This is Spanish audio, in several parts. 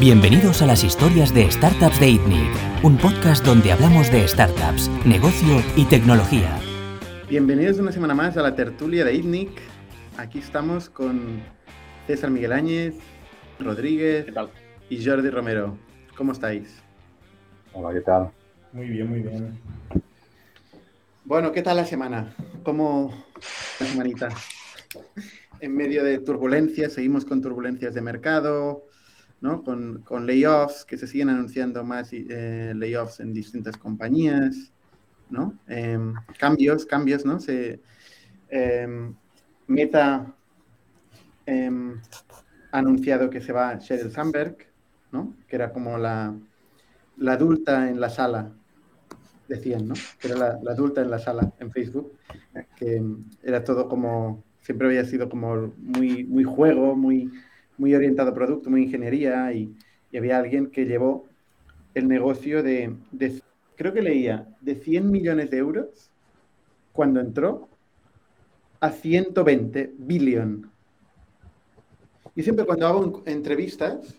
Bienvenidos a las historias de Startups de ITNIC, un podcast donde hablamos de startups, negocio y tecnología. Bienvenidos una semana más a la tertulia de ITNIC. Aquí estamos con César Miguel Áñez, Rodríguez y Jordi Romero. ¿Cómo estáis? Hola, ¿qué tal? Muy bien, muy bien. Bueno, ¿qué tal la semana? ¿Cómo la semanita? En medio de turbulencias, seguimos con turbulencias de mercado, con, layoffs, que se siguen anunciando más eh, layoffs en distintas compañías, ¿no? Em, cambios, cambios, ¿no? Se, em, Meta em, ha anunciado que se va Sheryl Sandberg, ¿no? Que era como la, la adulta en la sala, decían, ¿no? Que era la, la, adulta en la sala en Facebook, que era todo como, siempre había sido como muy, muy juego, muy muy orientado a producto, muy ingeniería, y, había alguien que llevó el negocio de, creo que leía, de 100 millones de euros cuando entró a 120 billón. Y siempre cuando hago entrevistas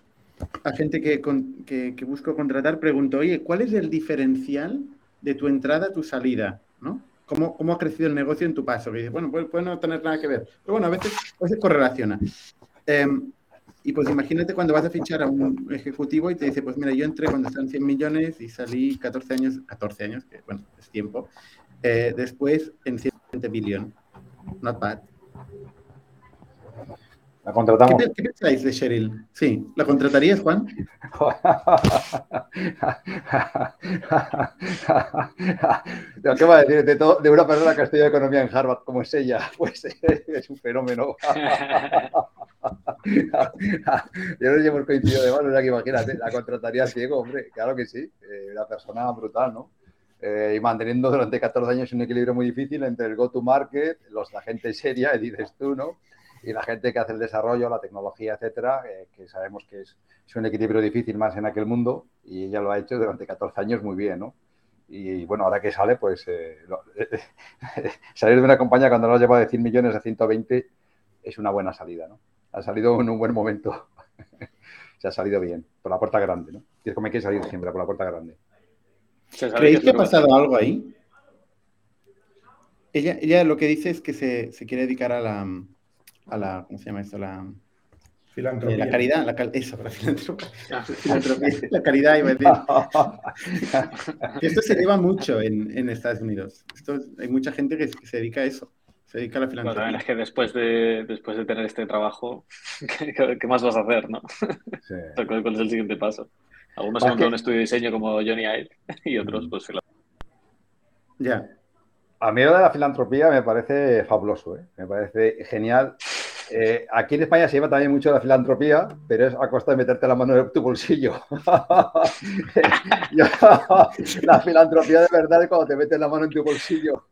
a gente que, que, busco contratar, pregunto, oye, ¿cuál es el diferencial de tu entrada a tu salida? ¿no? ¿Cómo, ¿Cómo, ha crecido el negocio en tu paso? Que dice, bueno, puede, no tener nada que ver. Pero bueno, a veces, a veces correlaciona. Em, y pues imagínate cuando vas a fichar a un ejecutivo y te dice, pues mira, yo entré cuando están 100 millones y salí 14 años, 14 años, que bueno, es tiempo, eh, después en 120 billón. Not bad. La contratamos. ¿Qué, pensáis de Cheryl? Sí, ¿la contratarías, Juan? ¿Qué va a decir de, todo, de una persona que ha estudiado economía en Harvard como es ella? Pues es un fenómeno. Yo no sé hemos coincidido de mano, imagínate, la contrataría ciego, hombre, claro que sí, eh, una persona brutal, ¿no? Eh, y manteniendo durante 14 años un equilibrio muy difícil entre el go-to-market, la gente seria, dices tú, ¿no? Y la gente que hace el desarrollo, la tecnología, etcétera, eh, que sabemos que es, es, un equilibrio difícil más en aquel mundo y ella lo ha hecho durante 14 años muy bien, ¿no? Y bueno, ahora que sale, pues salir de una compañía cuando lo has llevado de 100 millones a 120 es una buena salida, ¿no? Ha salido en un buen momento. Se ha salido bien, por la puerta grande, ¿no? Es como hay que salir siempre, por la puerta grande. ¿Creéis que ha pasado algo ahí? Ella, ella lo que dice es que se, se quiere dedicar a la, a la, ¿cómo se llama esto? La, Filantropía. la caridad, la eso, la filantropía. la caridad, iba a decir. esto se lleva mucho en, en Estados Unidos. Esto, hay mucha gente que, que se dedica a eso se dedica a la filantropía. es que después de, después de tener este trabajo, ¿qué, más vas a hacer, no? ¿Cuál, es el siguiente paso? Algunos han montado un estudio de diseño como Johnny Ive y otros, pues, filantropía. Ya. A mí lo de la filantropía me parece fabuloso, ¿eh? me parece genial. Eh, aquí en España se lleva también mucho la filantropía, pero es a costa de meterte la mano en tu bolsillo. la filantropía de verdad es cuando te metes la mano en tu bolsillo,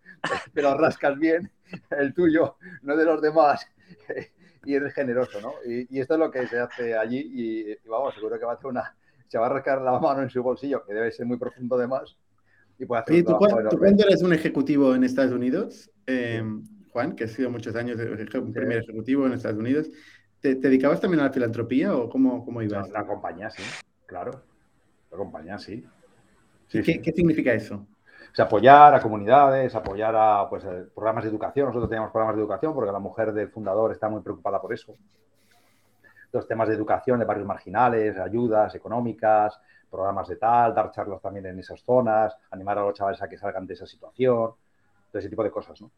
pero rascas bien el tuyo, no de los demás, y eres generoso, ¿no? Y, esto es lo que se hace allí y, vamos, seguro que va a hacer una, se va a rascar la mano en su bolsillo, que debe ser muy profundo además, y puede hacer ¿tú, cuándo eres un ejecutivo en Estados Unidos, em, Juan, que has sido muchos años un primer ejecutivo en Estados Unidos, ¿te, dedicabas también a la filantropía o cómo, cómo ibas? La, compañía, sí, claro. La compañía, sí. ¿Qué significa eso? Apoyar a comunidades, apoyar a pues, eh, programas de educación. Nosotros teníamos programas de educación porque la mujer del fundador está muy preocupada por eso. Los temas de educación de barrios marginales, ayudas económicas, programas de tal, dar charlas también en esas zonas, animar a los chavales a que salgan de esa situación, todo ese tipo de cosas. ¿no?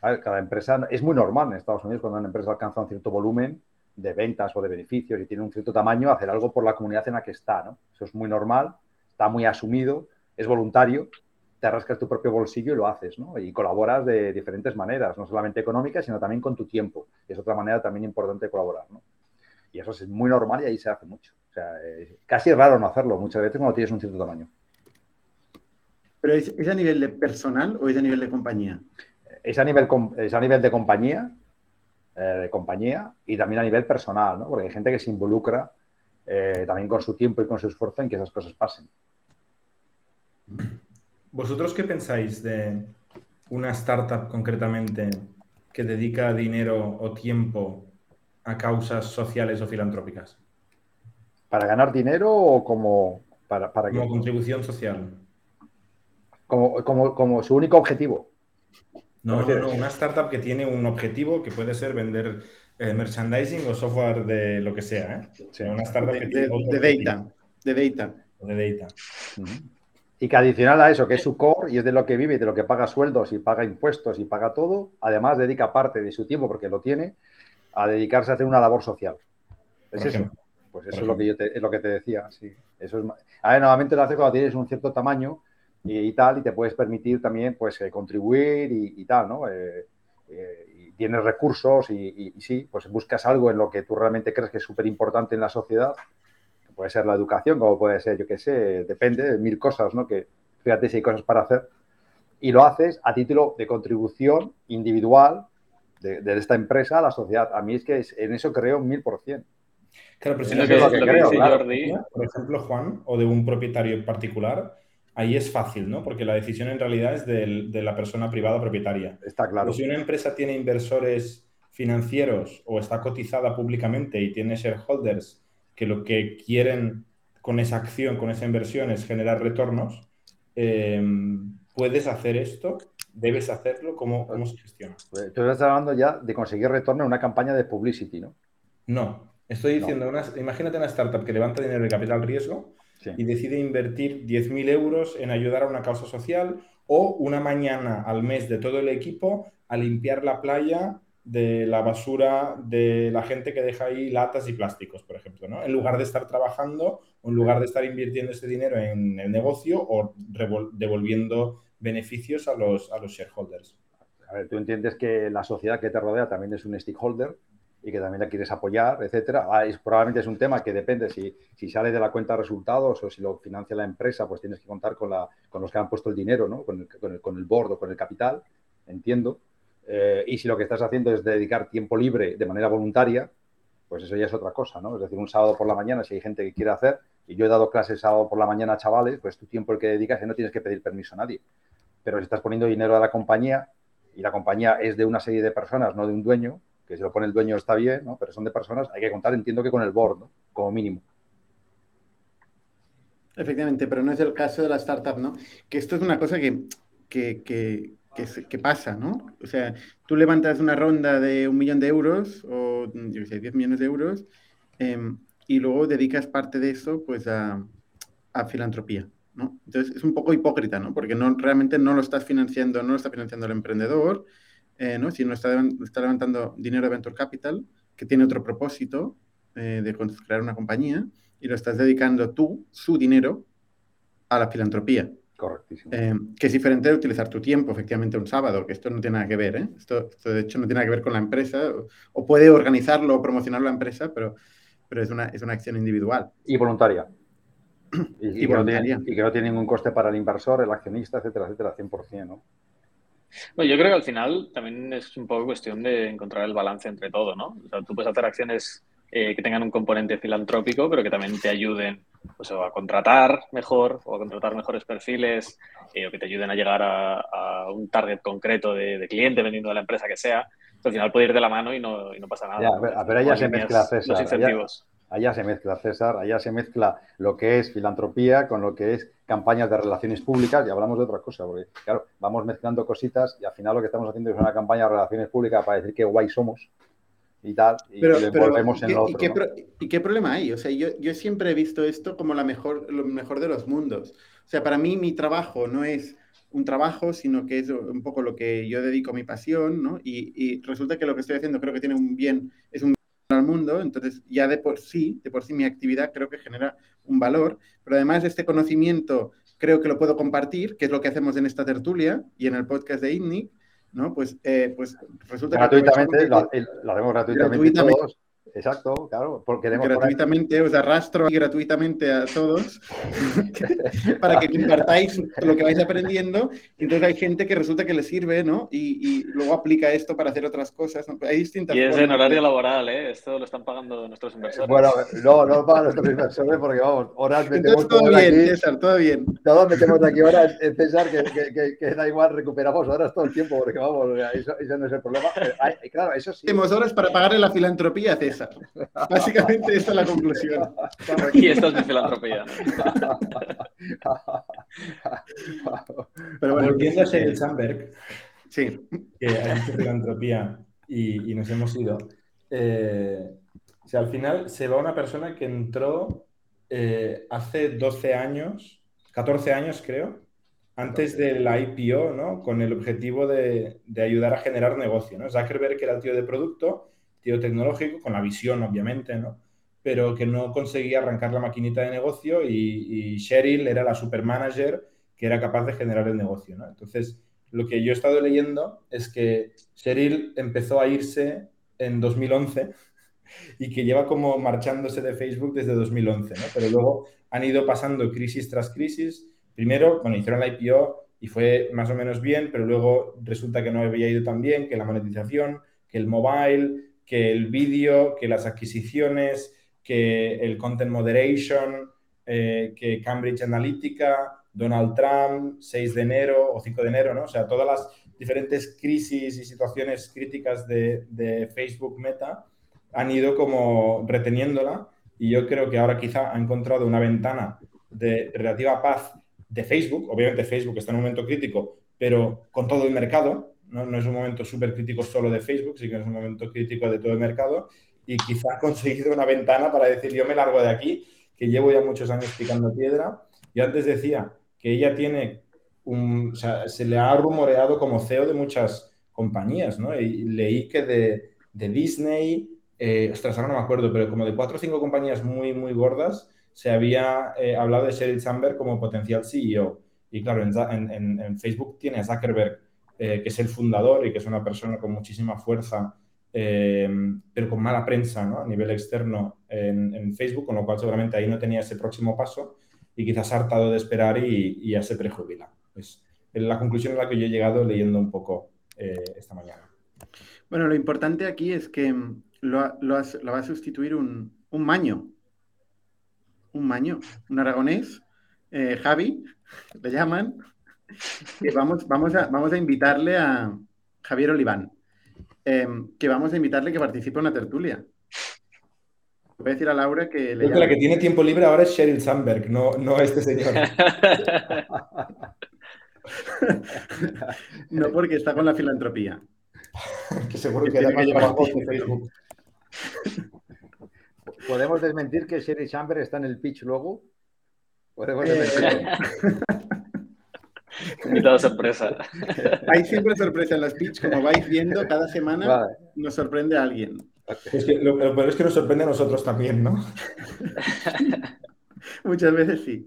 cada empresa, es muy normal en Estados Unidos cuando una empresa alcanza un cierto volumen de ventas o de beneficios y tiene un cierto tamaño, hacer algo por la comunidad en la que está. ¿no? Eso es muy normal, está muy asumido, es voluntario te rascas tu propio bolsillo y lo haces, ¿no? Y colaboras de diferentes maneras, no solamente económicas, sino también con tu tiempo. es otra manera también importante de colaborar, ¿no? Y eso es muy normal y ahí se hace mucho. O sea, casi es raro no hacerlo muchas veces cuando tienes un cierto tamaño. ¿Pero es, a nivel de personal o es a nivel de compañía? Es a nivel, es a nivel de compañía, eh, de compañía y también a nivel personal, ¿no? Porque hay gente que se involucra eh, también con su tiempo y con su esfuerzo en que esas cosas pasen. ¿Vosotros qué pensáis de una startup concretamente que dedica dinero o tiempo a causas sociales o filantrópicas? ¿Para ganar dinero o como para, para Como contribución social. Como, como, como su único objetivo. No, no, no, una startup que tiene un objetivo que puede ser vender eh, merchandising o software de lo que sea. ¿eh? una startup de, que de, de data. De data. De data. Y que adicional a eso, que es su core y es de lo que vive y de lo que paga sueldos y paga impuestos y paga todo, además dedica parte de su tiempo, porque lo tiene, a dedicarse a hacer una labor social. ¿Es eso? Pues eso es lo, que yo te, es lo que te decía. Sí. Eso es, a ver, nuevamente lo hace cuando tienes un cierto tamaño y, tal, y te puedes permitir también pues, eh, contribuir y, tal, ¿no? Eh, eh, y tienes recursos y, sí, pues buscas algo en lo que tú realmente crees que es súper importante en la sociedad, puede ser la educación, como puede ser, yo qué sé, depende de mil cosas, ¿no? Que fíjate si hay cosas para hacer, y lo haces a título de contribución individual de, esta empresa a la sociedad. A mí es que en eso creo un mil por cien. Claro, pero si no es lo que, creo, Jordi, por ejemplo, Juan, o de un propietario en particular, ahí es fácil, ¿no? Porque la decisión en realidad es de la persona privada propietaria. Está claro. si una empresa tiene inversores financieros o está cotizada públicamente y tiene shareholders que lo que quieren con esa acción, con esa inversión es generar retornos, eh, puedes hacer esto, debes hacerlo, ¿cómo, cómo se gestiona? Pues, tú estás hablando ya de conseguir retorno en una campaña de publicity, ¿no? No, estoy diciendo, imagínate una startup que levanta dinero de capital riesgo y decide invertir 10.000 euros en ayudar a una causa social o una mañana al mes de todo el equipo a limpiar la playa de la basura de la gente que deja ahí latas y plásticos, por ejemplo, ¿no? En lugar de estar trabajando o en lugar de estar invirtiendo ese dinero en el negocio o devolviendo beneficios a los, a los shareholders. A ver, tú entiendes que la sociedad que te rodea también es un stakeholder y que también la quieres apoyar, etcétera. Ah, probablemente es un tema que depende si, si sale de la cuenta de resultados o si lo financia la empresa, pues tienes que contar con, la, con los que han puesto el dinero, ¿no? con, el, con, el, con el board con el capital, entiendo. Eh, y si lo que estás haciendo es dedicar tiempo libre de manera voluntaria, pues eso ya es otra cosa, ¿no? Es decir, un sábado por la mañana, si hay gente que quiere hacer, y yo he dado clases sábado por la mañana a chavales, pues tu tiempo el que dedicas y no tienes que pedir permiso a nadie. Pero si estás poniendo dinero a la compañía y la compañía es de una serie de personas, no de un dueño, que si lo pone el dueño está bien, ¿no? pero son de personas, hay que contar, entiendo que con el board, ¿no? como mínimo. Efectivamente, pero no es el caso de la startup, ¿no? Que esto es una cosa que, que, que, pasa, ¿no? O sea, tú levantas una ronda de un millón de euros o, yo sé, 10 millones de euros em, y luego dedicas parte de eso, pues, a, a filantropía. ¿no? Entonces es un poco hipócrita, ¿no? Porque no, realmente no lo estás financiando, no lo está financiando el emprendedor, eh, ¿no? no está, está, levantando dinero de Venture Capital, que tiene otro propósito eh, de crear una compañía, y lo estás dedicando tú, su dinero, a la filantropía. Correctísimo. Eh, que es diferente de utilizar tu tiempo, efectivamente, un sábado, que esto no tiene nada que ver, ¿eh? esto, de hecho no tiene nada que ver con la empresa, o, puede organizarlo o promocionar la empresa, pero, pero es, una, es una acción individual. Y voluntaria. Y, y, que no tiene, y, que no tiene, ningún coste para el inversor, el accionista, etcétera, etcétera, 100%, ¿no? Bueno, yo creo que al final también es un poco cuestión de encontrar el balance entre todo, ¿no? O sea, tú puedes hacer acciones eh, que tengan un componente filantrópico, pero que también te ayuden pues, a contratar mejor o a contratar mejores perfiles eh, o que te ayuden a llegar a, un target concreto de, cliente vendiendo de la empresa que sea. al final puede ir de la mano y no, y no pasa nada. Ya, pero ella se mezcla, César. Los incentivos allá se mezcla, César, allá se mezcla lo que es filantropía con lo que es campañas de relaciones públicas y hablamos de otra cosa, porque claro, vamos mezclando cositas y al final lo que estamos haciendo es una campaña de relaciones públicas para decir qué guay somos y tal, y pero, volvemos en lo otro. ¿y qué, problema hay? O sea, yo, yo, siempre he visto esto como la mejor, lo mejor de los mundos. O sea, para mí mi trabajo no es un trabajo, sino que es un poco lo que yo dedico a mi pasión, ¿no? Y, y resulta que lo que estoy haciendo creo que tiene un bien, es un al mundo, entonces ya de por sí, de por sí mi actividad creo que genera un valor, pero además de este conocimiento creo que lo puedo compartir, que es lo que hacemos en esta tertulia y en el podcast de INNIC, ¿no? Pues, eh, pues resulta gratuitamente, que... Lo, lo, hacemos gratuitamente, gratuitamente. Todos. Exacto, claro, porque gratuitamente os arrastro gratuitamente a todos para que compartáis lo que vais aprendiendo. Entonces hay gente que resulta que le sirve, ¿no? Y, luego aplica esto para hacer otras cosas. Hay distintas y es en horario laboral, ¿eh? Esto lo están pagando nuestros inversores. Bueno, no, no lo pagan nuestros inversores porque vamos, horas metemos todo bien, aquí, César, todo bien. Todos metemos aquí horas, César, que, que, que, da igual, recuperamos horas todo el tiempo porque vamos, eso, no es el problema. claro, eso sí. Tenemos horas para pagarle la filantropía, César. Básicamente esta es la conclusión. Y esta es mi filantropía. Pero bueno, Volviendo a Sheryl Sandberg, sí. que ha dicho filantropía y, nos hemos ido. Eh, o sea, al final se va una persona que entró eh, hace 12 años, 14 años creo, antes del IPO, ¿no? Con el objetivo de, ayudar a generar negocio, ¿no? Zuckerberg era el tío de producto, tío tecnológico, con la visión, obviamente, ¿no? Pero que no conseguía arrancar la maquinita de negocio y, y Sheryl era la supermanager que era capaz de generar el negocio, ¿no? Entonces, lo que yo he estado leyendo es que Sheryl empezó a irse en 2011 y que lleva como marchándose de Facebook desde 2011, ¿no? Pero luego han ido pasando crisis tras crisis Primero, bueno, hicieron la IPO y fue más o menos bien, pero luego resulta que no había ido tan bien, que la monetización, que el mobile, que el vídeo, que las adquisiciones, que el content moderation, eh, que Cambridge Analytica, Donald Trump, 6 de enero o 5 de enero, ¿no? O sea, todas las diferentes crisis y situaciones críticas de, de Facebook Meta han ido como reteniéndola y yo creo que ahora quizá ha encontrado una ventana de relativa paz de Facebook. Obviamente Facebook está en un momento crítico, pero con todo el mercado. No, es un momento súper crítico solo de Facebook, sí que es un momento crítico de todo el mercado. Y quizás conseguido una ventana para decir, yo me largo de aquí, que llevo ya muchos años picando piedra. Y antes decía que ella tiene un, o sea, se le ha rumoreado como CEO de muchas compañías, ¿no? Y leí que de, de Disney, eh, ostras, ahora no me acuerdo, pero como de cuatro o cinco compañías muy, muy gordas, se había eh, hablado de Sheryl Sandberg como potencial CEO. Y claro, en, Facebook tiene a Zuckerberg, eh, que es el fundador y que es una persona con muchísima fuerza, eh, pero con mala prensa ¿no? a nivel externo en, Facebook, con lo cual seguramente ahí no tenía ese próximo paso y quizás ha hartado de esperar y, ya se prejubila. Es la conclusión a la que yo he llegado leyendo un poco esta mañana. Bueno, lo importante aquí es que lo, lo, va a sustituir un, un maño, un maño, un aragonés, eh, Javi, le llaman, que vamos, vamos, a, vamos a invitarle a Javier Oliván, em, que vamos a invitarle que participe en una tertulia. Voy a decir a Laura que le La que tiene tiempo libre ahora es Sheryl Sandberg, no, no este señor. no porque está con la filantropía. que seguro que, que además lleva Facebook. ¿Podemos desmentir que Sherry Chamber está en el pitch luego? ¿Podemos eh, desmentirlo? Invitado sorpresa. Hay siempre sorpresa en los pitch, como vais viendo, cada semana nos sorprende a alguien. Es que lo, peor es que nos sorprende a nosotros también, ¿no? Muchas veces sí.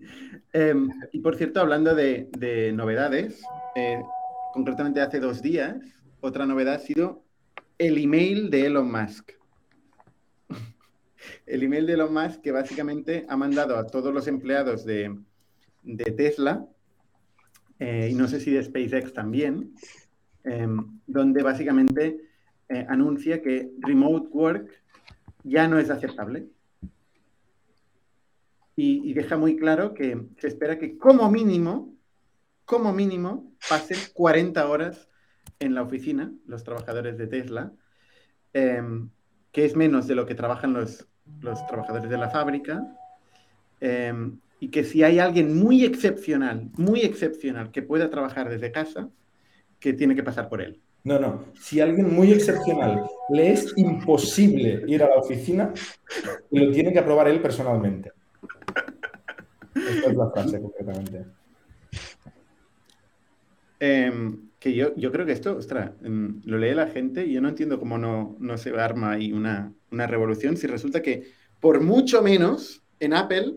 Em, y por cierto, hablando de, novedades, eh, concretamente hace dos días, otra novedad ha sido el email de Elon Musk el email de Elon Musk que básicamente ha mandado a todos los empleados de, Tesla, eh, y no sé si de SpaceX también, em, donde básicamente eh, anuncia que remote work ya no es aceptable. Y, deja muy claro que se espera que como mínimo, como mínimo, pasen 40 horas en la oficina los trabajadores de Tesla, em, que es menos de lo que trabajan los, los trabajadores de la fábrica, em, y que si hay alguien muy excepcional, muy excepcional, que pueda trabajar desde casa, que tiene que pasar por él. No, no. Si alguien muy excepcional le es imposible ir a la oficina, lo tiene que aprobar él personalmente. Esta es la frase, concretamente. Em, que yo, yo creo que esto, ostras, em, lo lee la gente y yo no entiendo cómo no, no se arma ahí una, una revolución si resulta que por mucho menos en Apple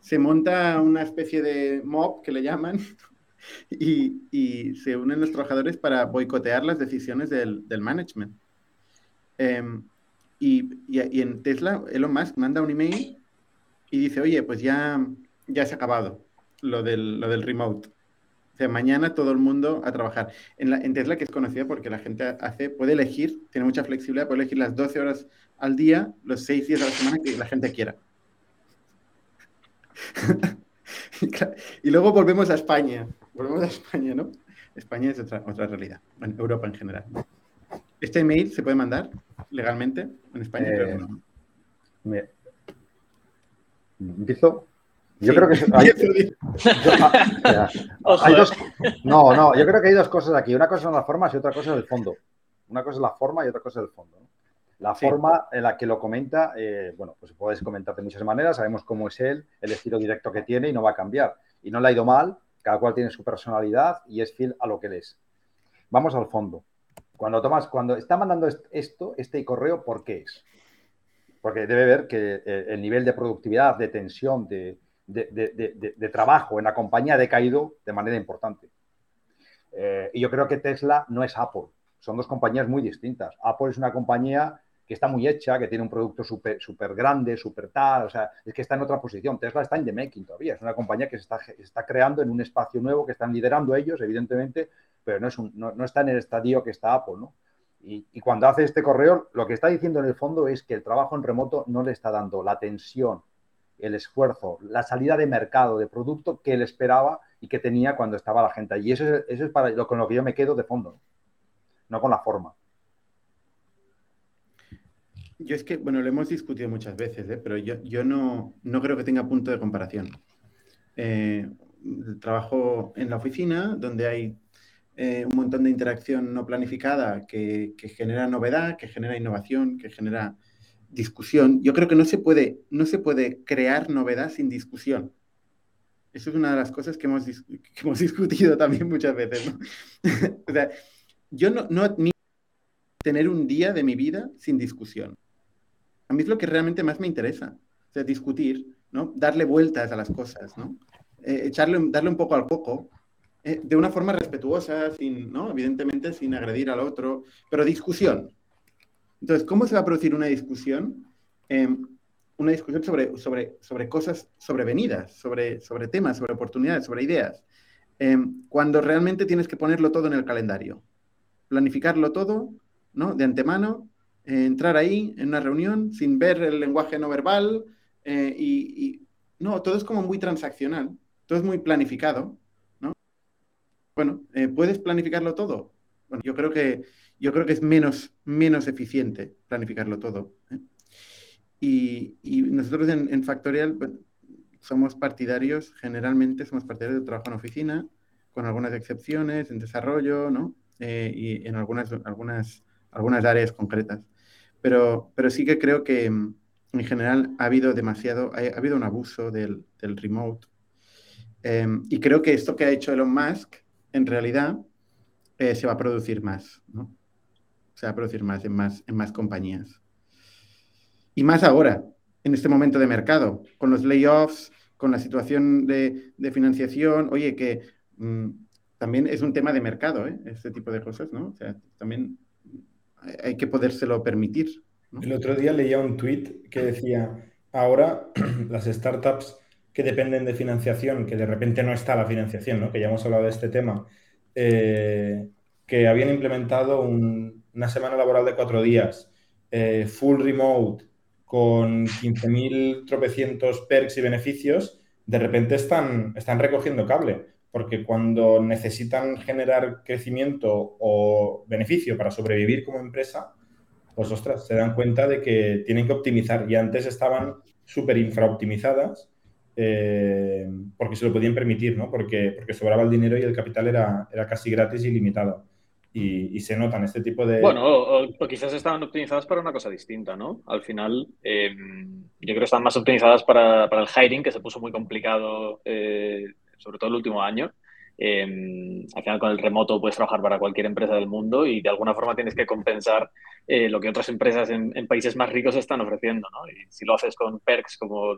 se monta una especie de mob que le llaman y, y se unen los trabajadores para boicotear las decisiones del, del management. Em, y, y, en Tesla, Elon Musk manda un email y dice, oye, pues ya, ya se ha acabado lo del, lo del remote mañana todo el mundo a trabajar. En, la, en Tesla, que es conocida porque la gente hace, puede elegir, tiene mucha flexibilidad, puede elegir las 12 horas al día, los 6 días a la semana que la gente quiera. y luego volvemos a España. Volvemos a España, ¿no? España es otra, otra realidad. Bueno, Europa en general. ¿Este email se puede mandar legalmente en España? Eh, ¿Empiezo? Yo creo que hay, dos, no, no, yo creo que hay dos cosas aquí. Una cosa son las formas y otra cosa es el fondo. Una cosa es la forma y otra cosa es el fondo. La forma en la que lo comenta, eh, bueno, pues puedes comentar de muchas maneras. Sabemos cómo es él, el estilo directo que tiene y no va a cambiar. Y no le ha ido mal. Cada cual tiene su personalidad y es fiel a lo que él es. Vamos al fondo. Cuando tomas, cuando está mandando esto, este correo, ¿por qué es? Porque debe ver que eh, el nivel de productividad, de tensión, de, de, trabajo en la compañía ha decaído de manera importante. Eh, y yo creo que Tesla no es Apple, son dos compañías muy distintas. Apple es una compañía que está muy hecha, que tiene un producto súper super grande, súper tal, o sea, es que está en otra posición. Tesla está en the making todavía, es una compañía que se está, está creando en un espacio nuevo, que están liderando ellos, evidentemente, pero no, es no, está en el estadio que está Apple, ¿no? Y, y, cuando hace este correo, lo que está diciendo en el fondo es que el trabajo en remoto no le está dando la tensión el esfuerzo, la salida de mercado de producto que él esperaba y que tenía cuando estaba la gente allí. Eso es, eso es para lo con lo que yo me quedo de fondo, no con la forma. Yo es que, bueno, lo hemos discutido muchas veces, ¿eh? pero yo, yo no, no, creo que tenga punto de comparación. Eh, trabajo en la oficina donde hay eh, un montón de interacción no planificada que, que genera novedad, que genera innovación, que genera discusión. Yo creo que no se puede, no se puede crear novedad sin discusión. Eso es una de las cosas que hemos, hemos discutido también muchas veces. o sea, yo no, no admito tener un día de mi vida sin discusión. A mí es lo que realmente más me interesa. O sea, discutir, ¿no? Darle vueltas a las cosas, ¿no? Eh, echarle, darle un poco al coco, eh, de una forma respetuosa, sin, ¿no? Evidentemente sin agredir al otro, pero discusión. Entonces, ¿cómo se va a producir una discusión? Em, una discusión sobre, sobre, sobre cosas sobrevenidas, sobre, sobre temas, sobre oportunidades, sobre ideas. Em, cuando realmente tienes que ponerlo todo en el calendario, planificarlo todo, ¿no? De antemano, eh, entrar ahí en una reunión sin ver el lenguaje no verbal eh, y, no, todo es como muy transaccional, todo es muy planificado, ¿no? Bueno, eh, ¿puedes planificarlo todo? Yo creo que yo creo que es menos, menos eficiente planificarlo todo. Y, nosotros en, Factorial somos partidarios, generalmente somos partidarios de trabajo en oficina, con algunas excepciones, en desarrollo, ¿no? Y en algunas, algunas, algunas áreas concretas. Pero, pero sí que creo que mm, en general ha habido demasiado, ha, habido un abuso del, del remote. Em, y creo que esto que ha hecho Elon Musk, en realidad, eh, se va a producir más, ¿no? se va a producir más en más, en más compañías. Y más ahora, en este momento de mercado, con los layoffs, con la situación de, financiación, oye, que mm, también es un tema de mercado, ¿eh? este tipo de cosas, ¿no? O sea, también hay que podérselo permitir. El otro día leía un tweet que decía, ahora las startups que dependen de financiación, que de repente no está la financiación, ¿no? que ya hemos hablado de este tema, eh, que habían implementado un, una semana laboral de cuatro días, eh, full remote, con 15.000 tropecientos perks y beneficios, de repente están, están recogiendo cable, porque cuando necesitan generar crecimiento o beneficio para sobrevivir como empresa, pues ostras, se dan cuenta de que tienen que optimizar y antes estaban súper infraoptimizadas eh, porque se lo podían permitir, ¿no? Porque, porque sobraba el dinero y el capital era, era casi gratis y limitado y, se notan este tipo de... Bueno, o, quizás estaban optimizadas para una cosa distinta, ¿no? Al final, em, yo creo que están más optimizadas para, para, el hiring, que se puso muy complicado, eh, sobre todo el último año. Em, al final, con el remoto puedes trabajar para cualquier empresa del mundo y de alguna forma tienes que compensar eh, lo que otras empresas en, países más ricos están ofreciendo, ¿no? Y si lo haces con perks como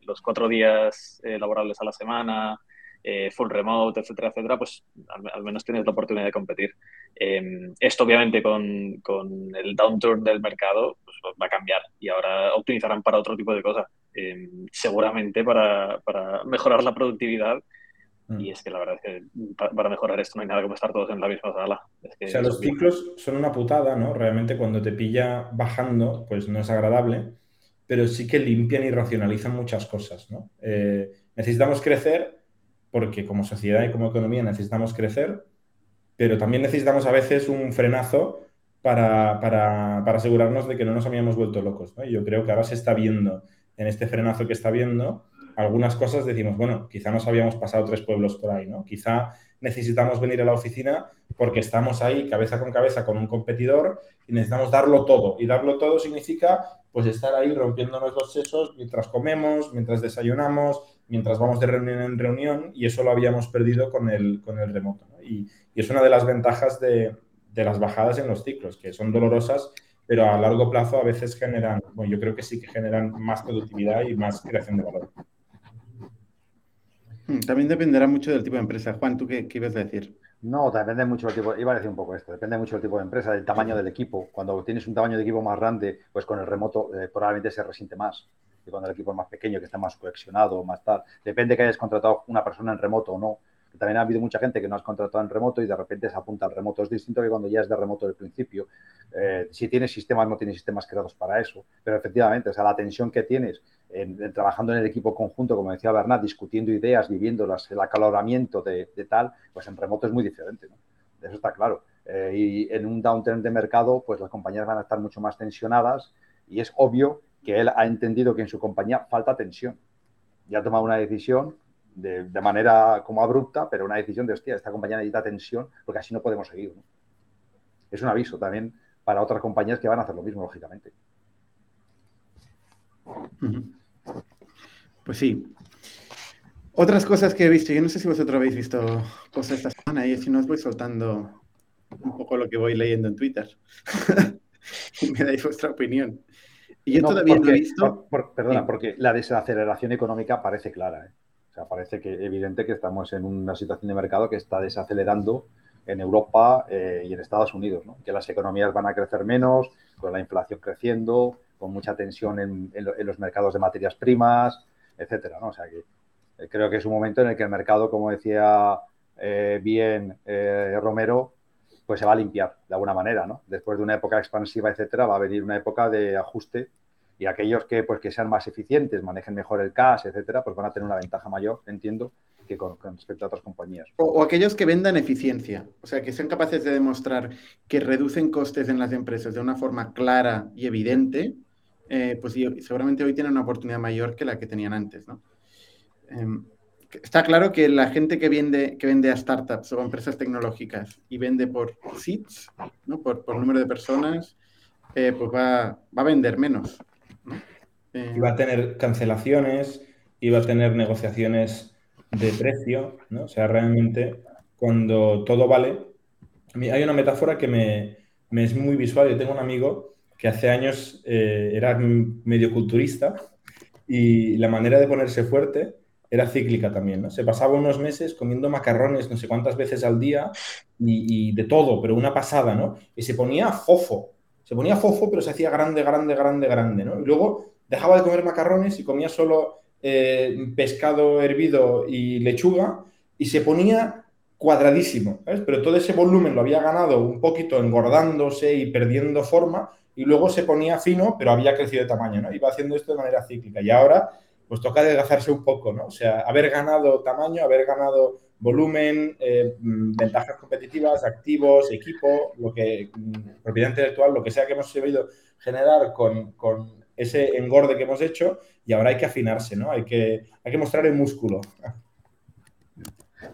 los cuatro días eh, laborables a la semana, eh, full remote, etcétera, etcétera, pues al, menos tienes la oportunidad de competir. Em, esto obviamente con, con, el downturn del mercado pues, va a cambiar y ahora optimizarán para otro tipo de cosas, em, seguramente para, para, mejorar la productividad. Mm. Y es que la verdad es que para mejorar esto no hay nada como estar todos en la misma sala. o sea, los ciclos son una putada, ¿no? Realmente cuando te pilla bajando, pues no es agradable, pero sí que limpian y racionalizan muchas cosas, ¿no? Eh, necesitamos crecer, porque como sociedad y como economía necesitamos crecer, pero también necesitamos a veces un frenazo para, para, para, asegurarnos de que no nos habíamos vuelto locos. ¿no? yo creo que ahora se está viendo, en este frenazo que está viendo, algunas cosas decimos, bueno, quizá nos habíamos pasado tres pueblos por ahí, ¿no? Quizá necesitamos venir a la oficina porque estamos ahí cabeza con cabeza con un competidor y necesitamos darlo todo. Y darlo todo significa pues estar ahí rompiéndonos los sesos mientras comemos, mientras desayunamos, mientras vamos de reunión en reunión y eso lo habíamos perdido con el, con el remoto. Y, es una de las ventajas de, de, las bajadas en los ciclos, que son dolorosas, pero a largo plazo a veces generan, bueno, yo creo que sí que generan más productividad y más creación de valor. Hmm, también dependerá mucho del tipo de empresa. Juan, ¿tú qué, qué ibas a decir? No, depende mucho del tipo, iba a decir un poco esto, depende mucho del tipo de empresa, del tamaño del equipo. Cuando tienes un tamaño de equipo más grande, pues con el remoto eh, probablemente se resiente más. Y cuando el equipo es más pequeño, que está más coleccionado, más tal. Depende que hayas contratado una persona en remoto o no. También ha habido mucha gente que no has contratado en remoto y de repente se apunta al remoto. Es distinto que cuando ya es de remoto del principio. Eh, si tienes sistemas, no tienes sistemas creados para eso. Pero efectivamente, o sea, la tensión que tienes en, trabajando en el equipo conjunto, como decía Bernat, discutiendo ideas, viviéndolas, el acaloramiento de, tal, pues en remoto es muy diferente. Eso está claro. Eh, y en un downturn de mercado, pues las compañías van a estar mucho más tensionadas y es obvio que él ha entendido que en su compañía falta tensión. Y ha tomado una decisión de, manera como abrupta, pero una decisión de, hostia, esta compañía necesita tensión porque así no podemos seguir. Es un aviso también para otras compañías que van a hacer lo mismo, lógicamente. Pues sí. Otras cosas que he visto, yo no sé si vosotros habéis visto cosas esta semana y si no os voy soltando un poco lo que voy leyendo en Twitter. y me dais vuestra opinión. Y yo todavía no he visto. perdona, porque la desaceleración económica parece clara. ¿eh? O sea, parece que evidente que estamos en una situación de mercado que está desacelerando en Europa eh, y en Estados Unidos, ¿no? que las economías van a crecer menos, con la inflación creciendo, con mucha tensión en, los mercados de materias primas, etcétera. ¿no? O sea que eh, creo que es un momento en el que el mercado, como decía eh, bien Romero, pues se va a limpiar de alguna manera, ¿no? Después de una época expansiva, etcétera, va a venir una época de ajuste y aquellos que, pues, que sean más eficientes, manejen mejor el cash, etcétera, pues van a tener una ventaja mayor, entiendo, que con, respecto a otras compañías. O, aquellos que vendan eficiencia, o sea, que sean capaces de demostrar que reducen costes en las empresas de una forma clara y evidente, eh, pues seguramente hoy tienen una oportunidad mayor que la que tenían antes, ¿no? Em, está claro que la gente que vende, que vende a startups o empresas tecnológicas y vende por seats, ¿no? por, por número de personas, eh, pues va, va, a vender menos. Va a tener cancelaciones, va a tener negociaciones de precio, ¿no? O sea, realmente cuando todo vale, hay una metáfora que me, es muy visual. Yo tengo un amigo que hace años eh, era medio culturista y la manera de ponerse fuerte era cíclica también, ¿no? Se pasaba unos meses comiendo macarrones no sé cuántas veces al día y, de todo, pero una pasada, ¿no? Y se ponía fofo, se ponía fofo, pero se hacía grande, grande, grande, grande, ¿no? Y luego dejaba de comer macarrones y comía solo eh, pescado hervido y lechuga y se ponía cuadradísimo. Pero todo ese volumen lo había ganado un poquito engordándose y perdiendo forma y luego se ponía fino, pero había crecido de tamaño, ¿no? Iba haciendo esto de manera cíclica y ahora pues toca adelgazarse un poco, ¿no? O sea, haber ganado tamaño, haber ganado volumen, eh, ventajas competitivas, activos, equipo, lo que, mm, propiedad intelectual, lo que sea que hemos sabido generar con, ese engorde que hemos hecho y ahora hay que afinarse, ¿no? Hay que, hay que mostrar el músculo.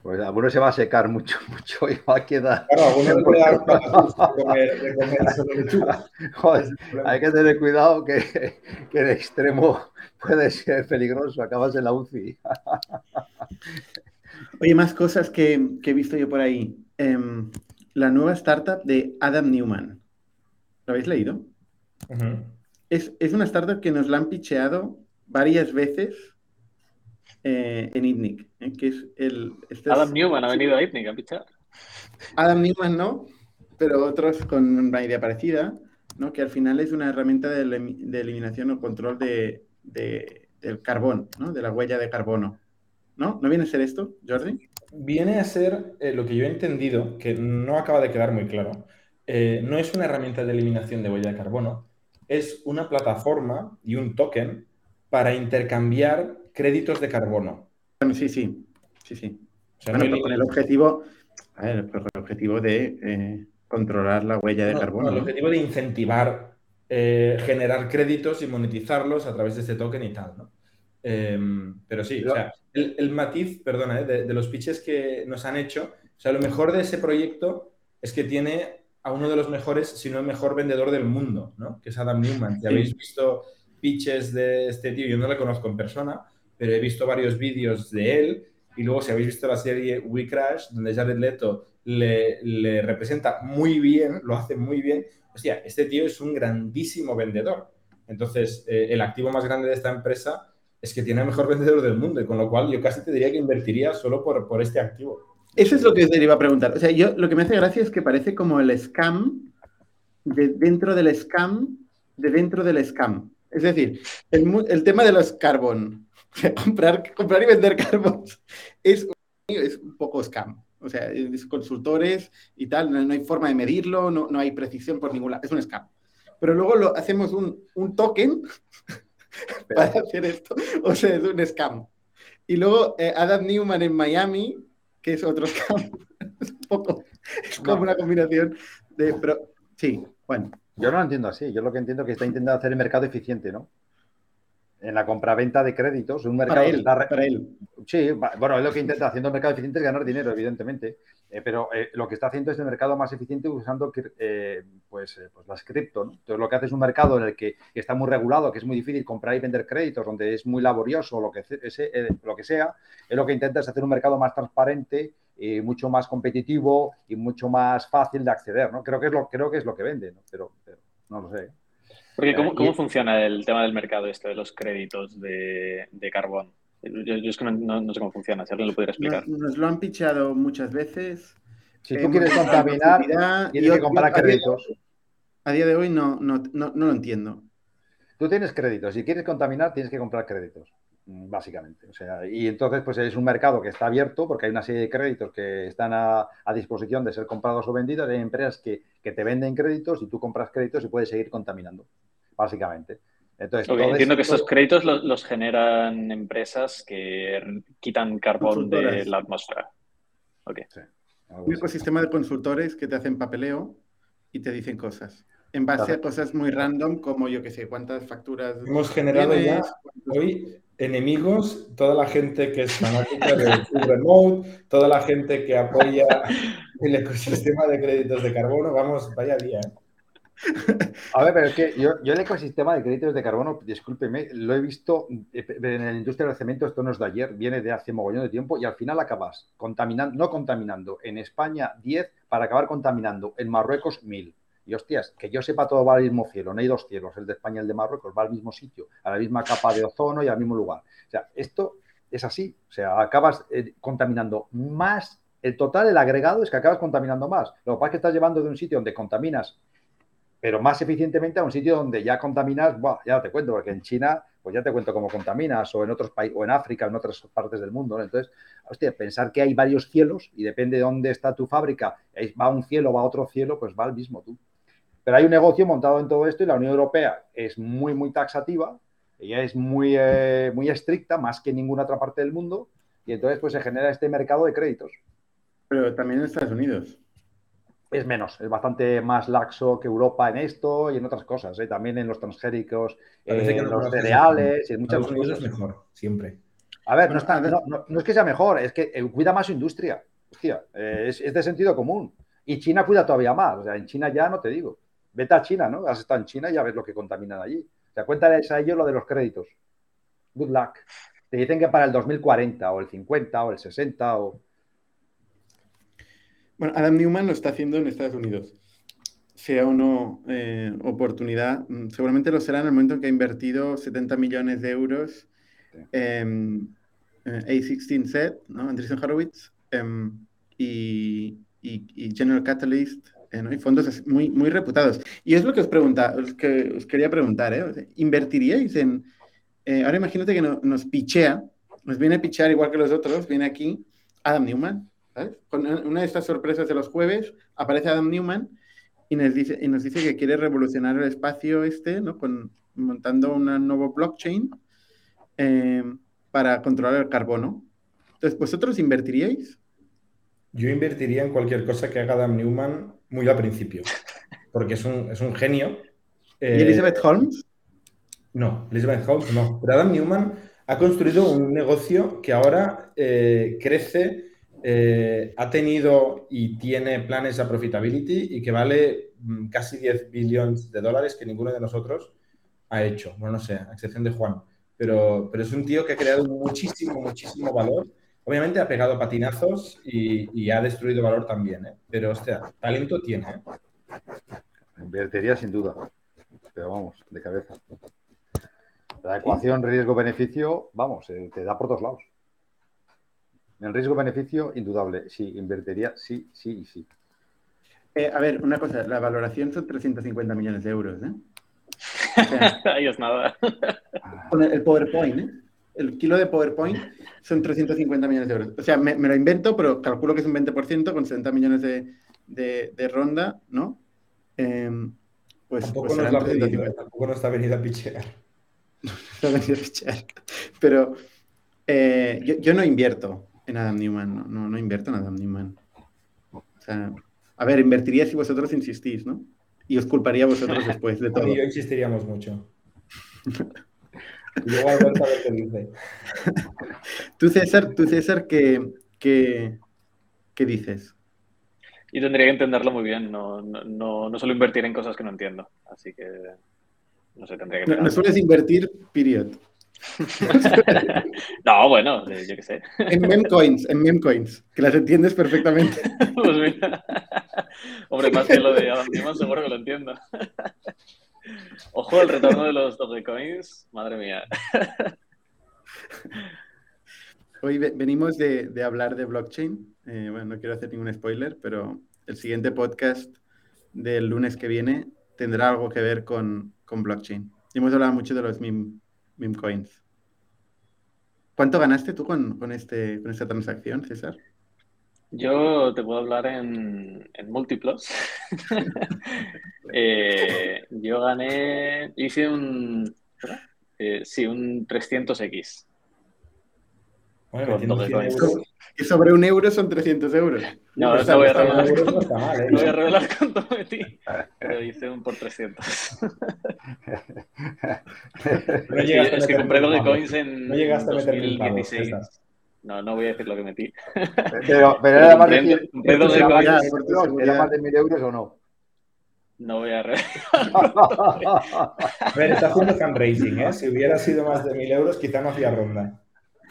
Pues alguno se va a secar mucho, mucho y va a quedar. Claro, alguno le puede dar de comer hay que tener cuidado que, que el extremo puede ser peligroso, acabas en la UCI. Oye, más cosas que, he visto yo por ahí. Em, la nueva startup de Adam Newman. ¿Lo habéis leído? Es, una startup que nos la han picheado varias veces eh, en ITNIC. Eh, que es el, este Adam Newman ha venido a ITNIC a pichar. Adam Newman no, pero otros con una idea parecida, ¿no? que al final es una herramienta de, eliminación o control de, del carbón, ¿no? de la huella de carbono. ¿No? ¿No viene a ser esto, Jordi? Viene a ser eh, lo que yo he entendido, que no acaba de quedar muy claro. Eh, no es una herramienta de eliminación de huella de carbono, es una plataforma y un token para intercambiar créditos de carbono. Sí, sí, sí, sí. con el objetivo, el objetivo de, eh, controlar la huella de carbono. el objetivo de incentivar, eh, generar créditos y monetizarlos a través de este token y tal, ¿no? Em, pero sí, o sea, el, matiz, perdona, eh, de, los pitches que nos han hecho, o sea, lo mejor de ese proyecto es que tiene a uno de los mejores, si no el mejor vendedor del mundo, ¿no? Que es Adam Newman. Si habéis visto pitches de este tío, yo no le conozco en persona, pero he visto varios vídeos de él y luego si habéis visto la serie We Crash, donde Jared Leto le, representa muy bien, lo hace muy bien, hostia, este tío es un grandísimo vendedor. Entonces, eh, el activo más grande de esta empresa es que tiene el mejor vendedor del mundo, y con lo cual yo casi te diría que invertiría solo por, por este activo. Eso es lo que te iba a preguntar. O sea, yo lo que me hace gracia es que parece como el scam de dentro del scam de dentro del scam. Es decir, el, tema de los carbon, comprar, comprar y vender carbon es, es un poco scam. O sea, es consultores y tal, no, hay forma de medirlo, no, no, hay precisión por ningún lado, es un scam. Pero luego lo, hacemos un, un token para hacer esto, o sea, es un scam. Y luego eh, Adam Newman en Miami, que es otro scam, es un poco, es como una combinación de, pero sí, bueno. Yo no lo entiendo así, yo lo que entiendo es que está intentando hacer el mercado eficiente, ¿no? En la compraventa de créditos, un mercado para él, Sí, bueno, es lo que intenta haciendo el mercado eficiente es ganar dinero, evidentemente, eh, pero eh, lo que está haciendo es el mercado más eficiente usando eh, pues, pues, las cripto. Entonces, lo que hace es un mercado en el que, está muy regulado, que es muy difícil comprar y vender créditos, donde es muy laborioso, lo que, lo que sea, es lo que intenta es hacer un mercado más transparente y mucho más competitivo y mucho más fácil de acceder. ¿no? Creo, que es lo, creo que es lo que vende, pero, pero no lo sé. Porque ¿cómo, cómo funciona el tema del mercado este de los créditos de, de carbón? Yo, es que no, sé cómo funciona, si alguien lo pudiera explicar. Nos, lo han pichado muchas veces. Si tú quieres contaminar, tienes que comprar créditos. A día de hoy no, no, no, lo entiendo. Tú tienes créditos. Si quieres contaminar, tienes que comprar créditos, básicamente. O sea, y entonces, pues es un mercado que está abierto porque hay una serie de créditos que están a, a disposición de ser comprados o vendidos. Hay empresas que, que, te venden créditos y tú compras créditos y puedes seguir contaminando básicamente. Entonces, entiendo que estos créditos los, generan empresas que quitan carbón de la atmósfera. Okay. Un ecosistema de consultores que te hacen papeleo y te dicen cosas. En base a cosas muy random, como yo que sé, cuántas facturas. Hemos generado ya hoy enemigos, toda la gente que es fanática del remote, toda la gente que apoya el ecosistema de créditos de carbono. Vamos, vaya día. ¿eh? A ver, pero es que yo, el ecosistema de créditos de carbono, discúlpeme, lo he visto eh, en la industria del cemento, esto no es de ayer, viene de hace mogollón de tiempo y al final acabas contaminando, no contaminando, en España 10 para acabar contaminando, en Marruecos 1000. Y hostias, que yo sepa todo va al mismo cielo, no hay dos cielos, el de España y el de Marruecos, va al mismo sitio, a la misma capa de ozono y al mismo lugar. O sea, esto es así, o sea, acabas eh, contaminando más, el total, el agregado es que acabas contaminando más. Lo que pasa es que estás llevando de un sitio donde contaminas pero más eficientemente a un sitio donde ya contaminas, ya te cuento, porque en China, pues ya te cuento cómo contaminas, o en otros países, o en África, en otras partes del mundo. Entonces, hostia, pensar que hay varios cielos y depende de dónde está tu fábrica, va un cielo, va a otro cielo, pues va al mismo tú. Pero hay un negocio montado en todo esto y la Unión Europea es muy, muy taxativa, ella es muy, eh, muy estricta, más que en ninguna otra parte del mundo, y entonces pues se genera este mercado de créditos. Pero también en Estados Unidos es menos, es bastante más laxo que Europa en esto y en otras cosas, ¿eh? también en los transgéricos, en los cereales y en muchas cosas. es mejor, siempre. A ver, no, es que sea mejor, es que eh, cuida más su industria. Hostia, eh, es, de sentido común. Y China cuida todavía más. O sea, en China ya no te digo. Vete a China, ¿no? Has estado en China y ya ves lo que contaminan allí. O sea, cuéntales a ellos lo de los créditos. Good luck. Te dicen que para el 2040 o el 50 o el 60 o bueno, Adam Newman lo está haciendo en Estados Unidos. Sea o no eh, oportunidad, mm, seguramente lo será en el momento en que ha invertido 70 millones de euros en A16Z, ¿no? Andreessen Horowitz em, y, General Catalyst, eh, ¿no? y fondos muy, muy reputados. Y es lo que os, pregunta, que os quería preguntar, ¿eh? ¿invertiríais en... Eh, ahora imagínate que nos pichea, nos viene a pichear igual que los otros, viene aquí Adam Newman, con una de estas sorpresas de los jueves aparece Adam Newman y nos dice, y nos dice que quiere revolucionar el espacio este, ¿no? Con, montando una nuevo blockchain eh, para controlar el carbono. Entonces, ¿vosotros invertiríais? Yo invertiría en cualquier cosa que haga Adam Newman muy al principio, porque es un, es un genio. ¿Y Elizabeth Holmes? No, Elizabeth Holmes no. Pero Adam Newman ha construido un negocio que ahora eh, crece, eh, ha tenido y tiene planes a profitability y que vale mm, casi 10 billones de dólares que ninguno de nosotros ha hecho. Bueno, no sé, a excepción de Juan. Pero, pero es un tío que ha creado muchísimo, muchísimo valor. Obviamente ha pegado patinazos y, ha destruido valor también, ¿eh? pero hostia, talento tiene. ¿eh? Invertiría sin duda, pero vamos, de cabeza. La ecuación riesgo-beneficio, vamos, eh, te da por todos lados. El riesgo-beneficio, indudable. Sí, invertiría sí, sí y sí. Eh, a ver, una cosa, la valoración son 350 millones de euros, ¿eh? Ahí es nada. Con el PowerPoint, ¿eh? El kilo de PowerPoint son 350 millones de euros. O sea, me, lo invento, pero calculo que es un 20% con 60 millones de, ronda, ¿no? Em, pues, tampoco, pues nos la tampoco nos está venido a pichear. Pero eh, yo, no invierto en Adam Newman, no, no, invierto en Adam Newman. O sea, a ver, invertiría si vosotros insistís, ¿no? Y os culparía a vosotros después de todo. Y yo insistiríamos mucho. y luego a ver qué dice. Tú, César, tú, César, ¿qué, qué, qué dices? Y tendría que entenderlo muy bien. No, no, no, suelo invertir en cosas que no entiendo. Así que no sé, tendría que. No, sueles invertir, period. no, bueno, yo qué sé. En memcoins, en memcoins, que las entiendes perfectamente. pues mira. Hombre, más que lo de Adam Newman, seguro que lo entiendo. Ojo, el retorno de los Dogecoins, madre mía. Hoy venimos de, de, hablar de blockchain. Eh, bueno, no quiero hacer ningún spoiler, pero el siguiente podcast del lunes que viene tendrá algo que ver con, con blockchain. Y hemos hablado mucho de los meme, coins. ¿Cuánto ganaste tú con, con, este, con esta transacción, César? Yo te puedo hablar en, en múltiplos. Eh, yo gané, hice un, eh, sí, un 300X. Y sobre un euro son 300 euros. No, no, voy a revelar, no, ¿eh? voy a revelar cuánto metí, pero hice un por 300. No es que compré Dogecoins en no llegaste 2016. No, no voy a decir lo que metí. Pero, pero era, más de, ¿Era más de 1000 euros o no? No voy a revelar. a ver, está haciendo fundraising, ¿eh? Si hubiera sido más de 1000 euros, quizá no hacía ronda.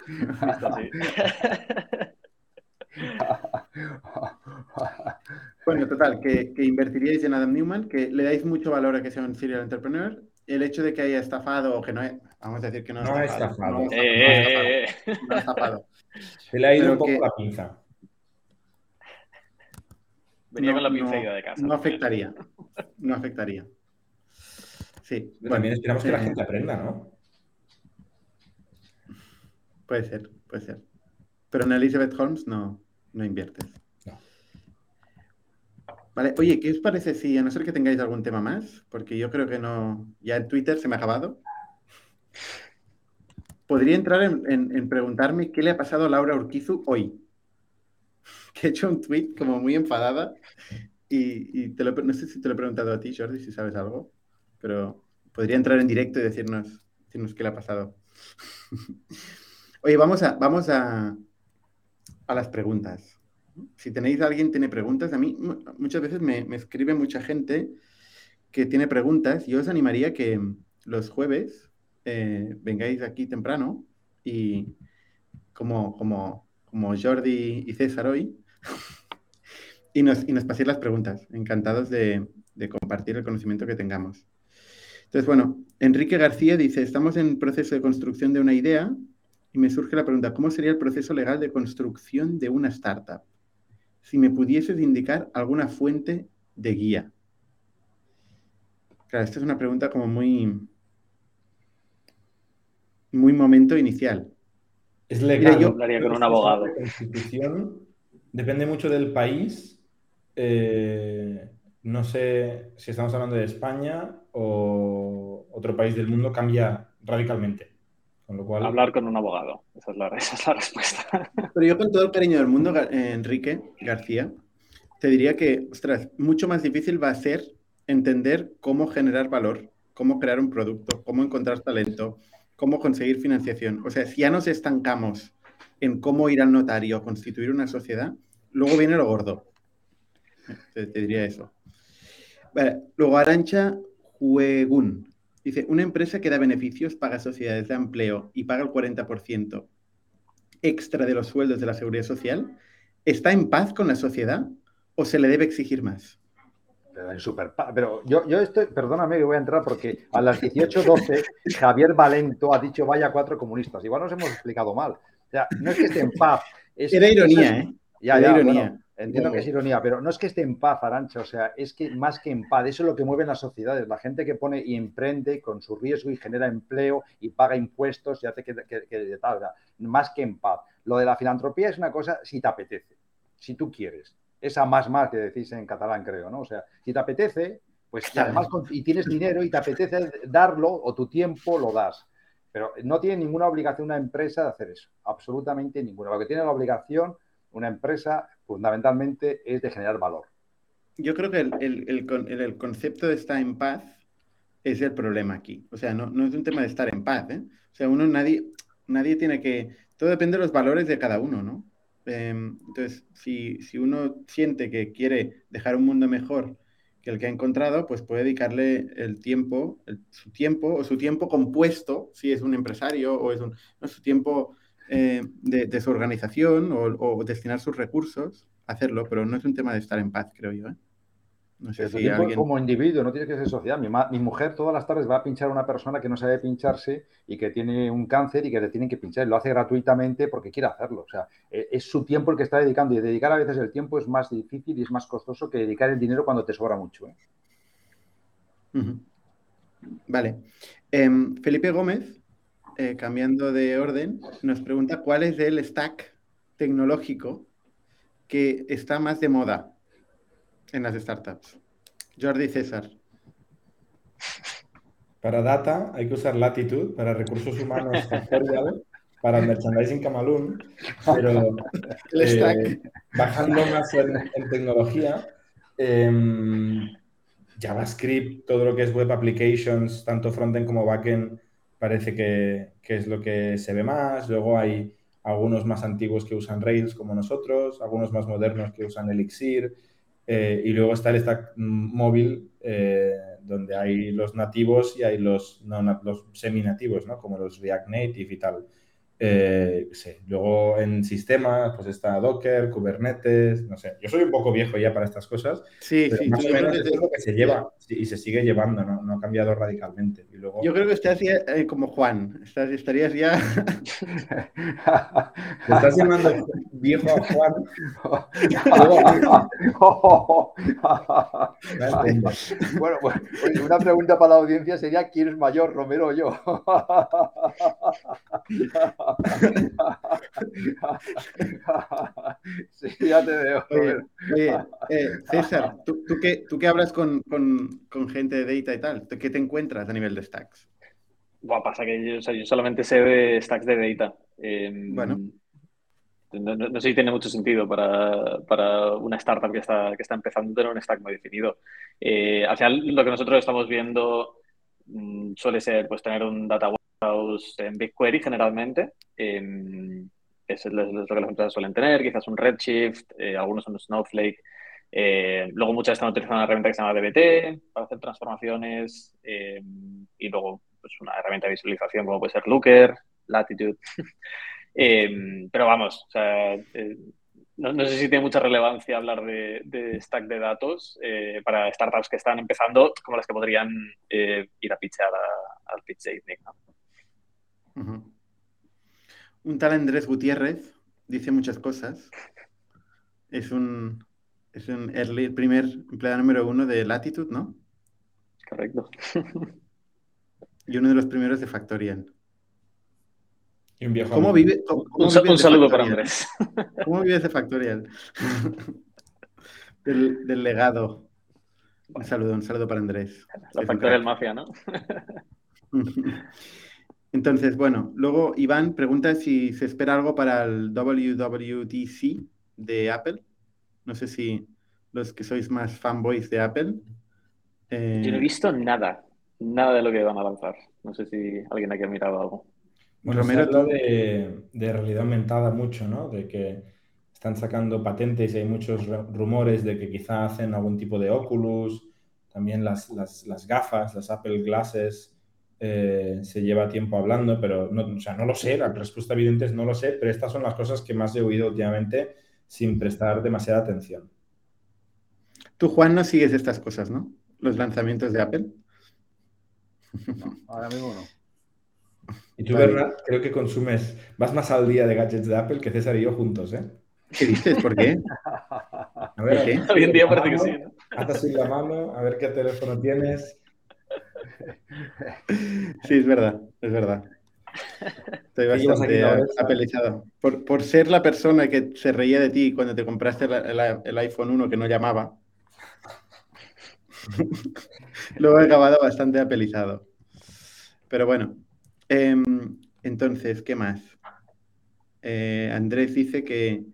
bueno, total, que, invertiríais en Adam Newman, que le dais mucho valor a que sea un serial entrepreneur. El hecho de que haya estafado o que no, vamos a decir que no, no ha estafado. No, eh, ha estafado. Se le ha ido un poco la pinza. Venía con la pinza de casa. No afectaría. No afectaría. Sí. también esperamos que la gente aprenda, ¿no? Puede ser, puede ser. Pero en Elizabeth Holmes no, no inviertes. Vale, oye, ¿qué os parece si, a no ser que tengáis algún tema más? Porque yo creo que no, ya en Twitter se me ha acabado. Podría entrar en, preguntarme qué le ha pasado a Laura Urquizu hoy. Que he hecho un tweet como muy enfadada y, no sé si te lo he preguntado a ti, Jordi, si sabes algo, pero podría entrar en directo y decirnos, qué le ha pasado. Oye, vamos a, vamos a, a las preguntas. Si tenéis alguien tiene preguntas, a mí muchas veces me, escribe mucha gente que tiene preguntas. Yo os animaría que los jueves eh, vengáis aquí temprano y como, como, como Jordi y César hoy y, nos, y nos paséis las preguntas. Encantados de, de compartir el conocimiento que tengamos. Entonces, bueno, Enrique García dice, estamos en proceso de construcción de una idea y me surge la pregunta, ¿cómo sería el proceso legal de construcción de una startup? Si me pudieses indicar alguna fuente de guía. Claro, esta es una pregunta como muy, muy momento inicial. Es legal. yo hablaría con un abogado. constitución depende mucho del país. Eh, no sé si estamos hablando de España o otro país del mundo, cambia radicalmente. Hablar con un abogado, esa es, la, respuesta. Pero yo con todo el cariño del mundo, Enrique García, te diría que, ostras, mucho más difícil va a ser entender cómo generar valor, cómo crear un producto, cómo encontrar talento, cómo conseguir financiación. O sea, si ya nos estancamos en cómo ir al notario o constituir una sociedad, luego viene lo gordo. Te, diría eso. luego, Arancha Juegun. Dice, una empresa que da beneficios, paga sociedades de empleo y paga el 40% extra de los sueldos de la seguridad social, ¿está en paz con la sociedad o se le debe exigir más? Super, pero yo, yo estoy, perdóname que voy a entrar porque a las 18.12 Javier Valento ha dicho vaya cuatro comunistas. Igual nos hemos explicado mal. O sea, no es que esté en paz. Era ironía, ¿eh? Ya, Era ironía. entiendo que es ironía, pero no es que esté en paz, Arancha. O sea, es que más que en paz, eso es lo que mueve las sociedades. La gente que pone y emprende con su riesgo y genera empleo y paga impuestos y hace que, que, tal. más que en paz. Lo de la filantropía es una cosa si te apetece, si tú quieres esa más más que decís en catalán, creo, ¿no? O sea, si te apetece, pues además y tienes dinero y te apetece darlo o tu tiempo lo das. Pero no tiene ninguna obligación una empresa de hacer eso, absolutamente ninguna. Lo que tiene la obligación una empresa fundamentalmente es de generar valor. Yo creo que el, concepto de estar en paz es el problema aquí. O sea, no, no, es un tema de estar en paz. ¿eh? O sea, uno, nadie, nadie tiene que... Todo depende de los valores de cada uno, ¿no? Em, entonces, si, uno siente que quiere dejar un mundo mejor que el que ha encontrado, pues puede dedicarle el tiempo, su tiempo o su tiempo compuesto, si es un empresario o es un, su tiempo eh, de, su organización o, o, destinar sus recursos a hacerlo, pero no es un tema de estar en paz, creo yo. ¿eh? No sé si Como individuo, no tiene que ser sociedad. Mi, mujer todas las tardes va a pinchar a una persona que no sabe pincharse y que tiene un cáncer y que le tienen que pinchar. Lo hace gratuitamente porque quiere hacerlo. O sea, e, es su tiempo el que está dedicando y dedicar a veces el tiempo es más difícil y es más costoso que dedicar el dinero cuando te sobra mucho. ¿eh? Vale. Em, Felipe Gómez, eh, cambiando de orden, nos pregunta cuál es el stack tecnológico que está más de moda en las startups. Jordi César. Para data hay que usar Latitude, para recursos humanos para merchandising Camalún, pero eh, bajando más en, tecnología, em, JavaScript, todo lo que es web applications, tanto frontend como backend, parece que, que, es lo que se ve más. Luego hay algunos más antiguos que usan Rails como nosotros, algunos más modernos que usan Elixir. Eh, y luego está el stack móvil, eh, donde hay los nativos y hay los, no, los semi-nativos, ¿no? como los React Native y tal. Eh, Luego en sistemas, pues está Docker, Kubernetes, no sé. Yo soy un poco viejo ya para estas cosas. Sí, sí. Más o menos es lo que se lleva y se sigue llevando, no, no ha cambiado radicalmente. Y luego... Yo creo que estás ya eh, como Juan, estás, estarías ya... ¿Te estás llamando viejo a Juan? bueno, bueno, una pregunta para la audiencia sería, ¿quién es mayor, Romero o yo? sí, ya te veo. Eh, César, ¿tú, tú, qué, ¿tú, hablas con, gente de data y tal? ¿Qué te encuentras a nivel de stacks? Bueno, pasa que yo, solamente sé de stacks de data. Em, bueno. No, sé si tiene mucho sentido para, una startup que está, que está empezando a tener un stack muy definido. Eh, al final, lo que nosotros estamos viendo mm, suele ser pues, tener un data en BigQuery generalmente. Em, es, lo que las empresas suelen tener, quizás un Redshift, eh, algunos son Snowflake. Eh, luego muchas están utilizando una herramienta que se llama DBT para hacer transformaciones em, y luego pues, una herramienta de visualización como puede ser Looker, Latitude. Em, pero vamos, eh, no, sé si tiene mucha relevancia hablar de, stack de datos para startups que están empezando como las que podrían ir a pitchar al pitch de un tal Andrés Gutiérrez dice muchas cosas. Es un, es un early, primer empleado número uno de Latitude, ¿no? Correcto. y uno de los primeros de Factorial. Y un viejo. ¿Cómo vive? un, saludo para Andrés. ¿Cómo vives de Factorial? del, del, legado. Un saludo, un saludo para Andrés. La Factorial Mafia, ¿no? Entonces, bueno, luego Iván pregunta si se espera algo para el WWDC de Apple. No sé si los que sois más fanboys de Apple. Eh, Yo no he visto nada, nada de lo que van a lanzar. No sé si alguien aquí ha mirado algo. Bueno, Romero, se habla de, de, realidad aumentada mucho, ¿no? De que están sacando patentes y hay muchos rumores de que quizá hacen algún tipo de Oculus, también las, las, las gafas, las Apple Glasses, eh, se lleva tiempo hablando, pero no, o sea, no lo sé, la respuesta evidente es no lo sé, pero estas son las cosas que más he oído últimamente sin prestar demasiada atención. Tú, Juan, no sigues estas cosas, ¿no? Los lanzamientos de Apple. No, ahora mismo no. Y tú, Bernard, creo que consumes, vas más al día de gadgets de Apple que César y yo juntos, ¿eh? ¿Qué dices? ¿Por qué? A ver, ¿Qué? Hoy en día parece que sí. ¿no? la mano, a ver qué teléfono tienes. Sí, es verdad, es verdad. Estoy bastante apelizado. Por, por, ser la persona que se reía de ti cuando te compraste el, el iPhone 1 que no llamaba, Luego he acabado bastante apelizado. Pero bueno, em, entonces, ¿qué más? Eh, Andrés dice que,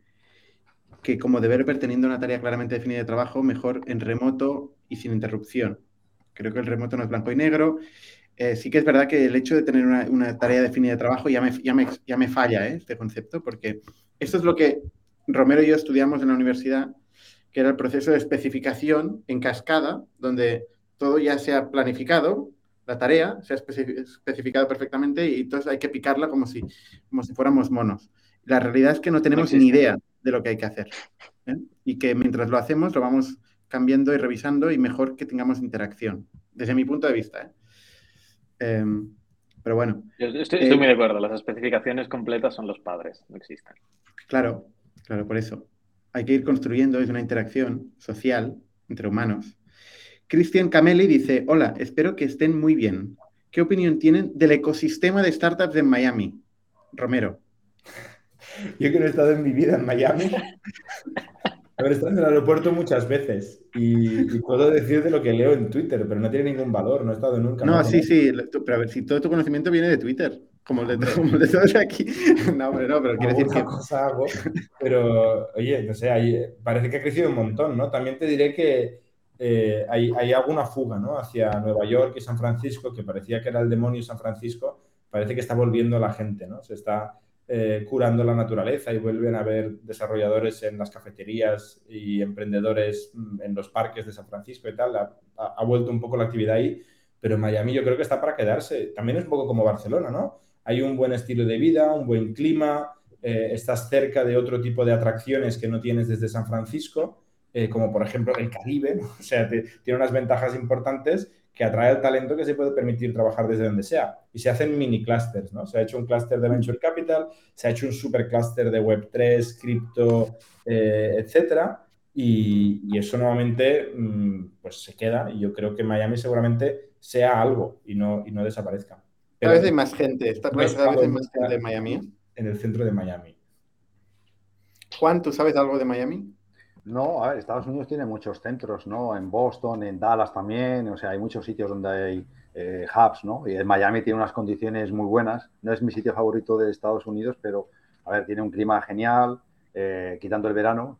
que como deber teniendo una tarea claramente definida de trabajo, mejor en remoto y sin interrupción. Creo que el remoto no es blanco y negro. Eh, sí que es verdad que el hecho de tener una, tarea definida de trabajo ya me, ya me, ya me falla ¿eh? este concepto, porque esto es lo que Romero y yo estudiamos en la universidad que era el proceso de especificación en cascada, donde todo ya se ha planificado, la tarea se ha especificado perfectamente y entonces hay que picarla como si, como si fuéramos monos. La realidad es que no tenemos ni idea de lo que hay que hacer ¿eh? y que mientras lo hacemos lo vamos cambiando y revisando y mejor que tengamos interacción, desde mi punto de vista. ¿eh? Em, pero bueno. estoy, estoy muy de acuerdo, las especificaciones completas son los padres, no existen. Claro, claro, por eso hay que ir construyendo, es una interacción social entre humanos. Cristian Cameli dice, hola, espero que estén muy bien. ¿Qué opinión tienen del ecosistema de startups en Miami? Romero. Yo que no he estado en mi vida en Miami. A ver, en el aeropuerto muchas veces y, puedo decir de lo que leo en Twitter, pero no tiene ningún valor, no he estado nunca. No, sí, sí, pero a ver, si todo tu conocimiento viene de Twitter. Como el de, como de todos aquí. No, pero no, pero quiere decir que. Cosa hago, pero, oye, no sé, parece que ha crecido un montón, ¿no? También te diré que eh, hay, hay, alguna fuga, ¿no? Hacia Nueva York y San Francisco, que parecía que era el demonio San Francisco, parece que está volviendo la gente, ¿no? Se está eh, curando la naturaleza y vuelven a haber desarrolladores en las cafeterías y emprendedores mm, en los parques de San Francisco y tal. Ha, ha vuelto un poco la actividad ahí, pero Miami yo creo que está para quedarse. También es un poco como Barcelona, ¿no? hay un buen estilo de vida, un buen clima, eh, estás cerca de otro tipo de atracciones que no tienes desde San Francisco, eh, como por ejemplo el Caribe, o sea, tiene unas ventajas importantes que atrae al talento que se puede permitir trabajar desde donde sea. Y se hacen mini clusters, ¿no? Se ha hecho un clúster de Venture Capital, se ha hecho un super clúster de Web3, cripto, eh, etcétera. Y, eso nuevamente mm, pues se queda y yo creo que Miami seguramente sea algo y no, y no desaparezca. Cada vez hay más gente. Está cada vez hay más gente en Miami. En el centro de Miami. Juan, ¿tú sabes algo de Miami? No, a ver, Estados Unidos tiene muchos centros, ¿no? En Boston, en Dallas también, o sea, hay muchos sitios donde hay eh, hubs, ¿no? Y en Miami tiene unas condiciones muy buenas. No es mi sitio favorito de Estados Unidos, pero, a ver, tiene un clima genial, eh, quitando el verano,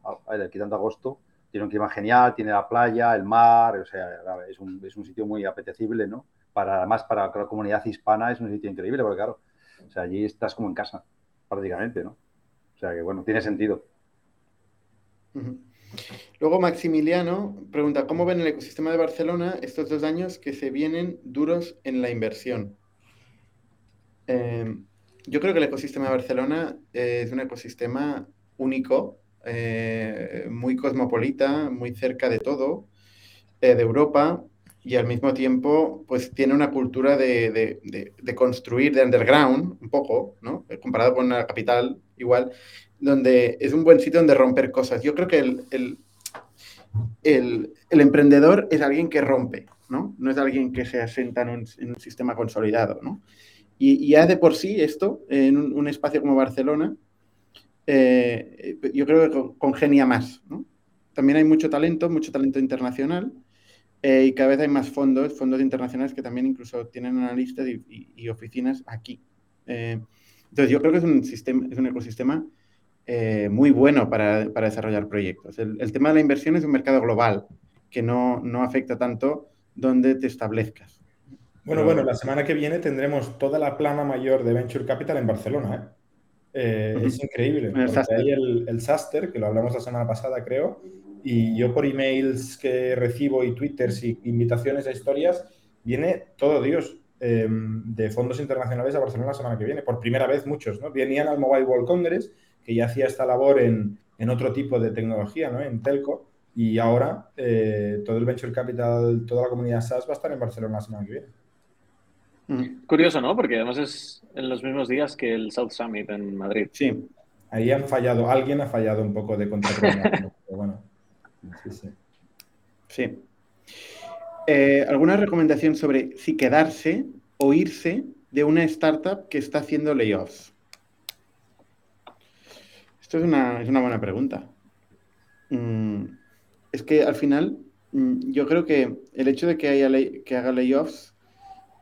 quitando agosto, tiene un clima genial, tiene la playa, el mar, o sea, es un, es un sitio muy apetecible, ¿no? para además para la comunidad hispana es un sitio increíble, porque claro, o sea, allí estás como en casa, prácticamente, ¿no? O sea que bueno, tiene sentido. Luego Maximiliano pregunta, ¿cómo ven el ecosistema de Barcelona estos dos años que se vienen duros en la inversión? Em, yo creo que el ecosistema de Barcelona es un ecosistema único, eh, muy cosmopolita, muy cerca de todo, eh, de Europa, y al mismo tiempo pues tiene una cultura de, construir de underground un poco, ¿no? Comparado con la capital igual, donde es un buen sitio donde romper cosas. Yo creo que el, el, emprendedor es alguien que rompe, ¿no? No es alguien que se asenta en un, sistema consolidado, ¿no? Y, ya de por sí esto, en un, espacio como Barcelona, eh, yo creo que congenia más, ¿no? También hay mucho talento, mucho talento internacional, eh, y cada vez hay más fondos, fondos internacionales que también incluso tienen analistas y, oficinas aquí. Eh, entonces yo creo que es un, sistema, es un ecosistema eh, muy bueno para, desarrollar proyectos. El, tema de la inversión es un mercado global que no, afecta tanto donde te establezcas. Bueno, bueno, la semana que viene tendremos toda la plana mayor de Venture Capital en Barcelona. ¿eh? Eh, es increíble. Porque hay el, el Saster, que lo hablamos la semana pasada, creo, y yo por emails que recibo y twitters y invitaciones a historias, viene todo Dios em, de fondos internacionales a Barcelona la semana que viene. Por primera vez muchos, ¿no? Venían al Mobile World Congress, que ya hacía esta labor en, en otro tipo de tecnología, ¿no? En telco, y ahora eh, todo el Venture Capital, toda la comunidad SaaS va a estar en Barcelona la semana que viene. Mm. Curioso, ¿no? Porque además es en los mismos días que el South Summit en Madrid. Sí. Ahí han fallado, alguien ha fallado un poco de contrato. bueno, sí, sí. Sí. Eh, ¿Alguna recomendación sobre si quedarse o irse de una startup que está haciendo layoffs? Esto es una, buena pregunta. Mm, es que al final, mm, yo creo que el hecho de que, haya que haga layoffs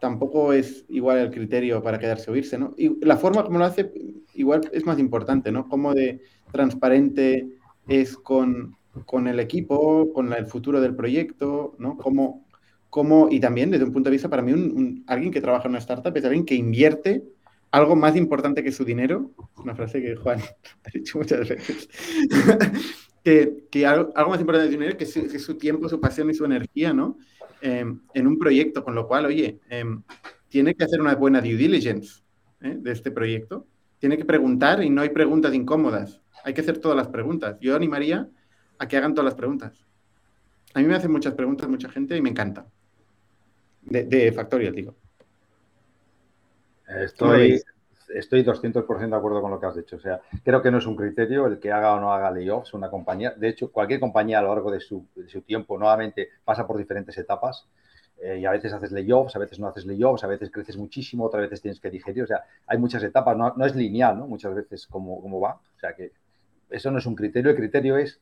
tampoco es igual el criterio para quedarse o irse, ¿no? Y la forma como lo hace igual es más importante, ¿no? Cómo de transparente es con, el equipo, con el futuro del proyecto, ¿no? Cómo, cómo, y también desde un punto de vista, para mí, un, alguien que trabaja en una startup es alguien que invierte algo más importante que su dinero, una frase que Juan ha dicho muchas veces, que, algo, más importante que su dinero que su, su tiempo, su pasión y su energía, ¿no? Em, en un proyecto, con lo cual, oye, em, tiene que hacer una buena due diligence ¿eh? de este proyecto. Tiene que preguntar y no hay preguntas incómodas. Hay que hacer todas las preguntas. Yo animaría a que hagan todas las preguntas. A mí me hacen muchas preguntas mucha gente y me encanta. De, de Factorial, digo. Estoy, estoy 200% de acuerdo con lo que has dicho. O sea, creo que no es un criterio el que haga o no haga layoffs una compañía. De hecho, cualquier compañía a lo largo de su, tiempo nuevamente pasa por diferentes etapas. Eh, y a veces haces layoffs, a veces no haces layoffs, a veces creces muchísimo, otras veces tienes que digerir. O sea, hay muchas etapas, no, no es lineal, ¿no? Muchas veces cómo, cómo va. O sea, que eso no es un criterio. El criterio es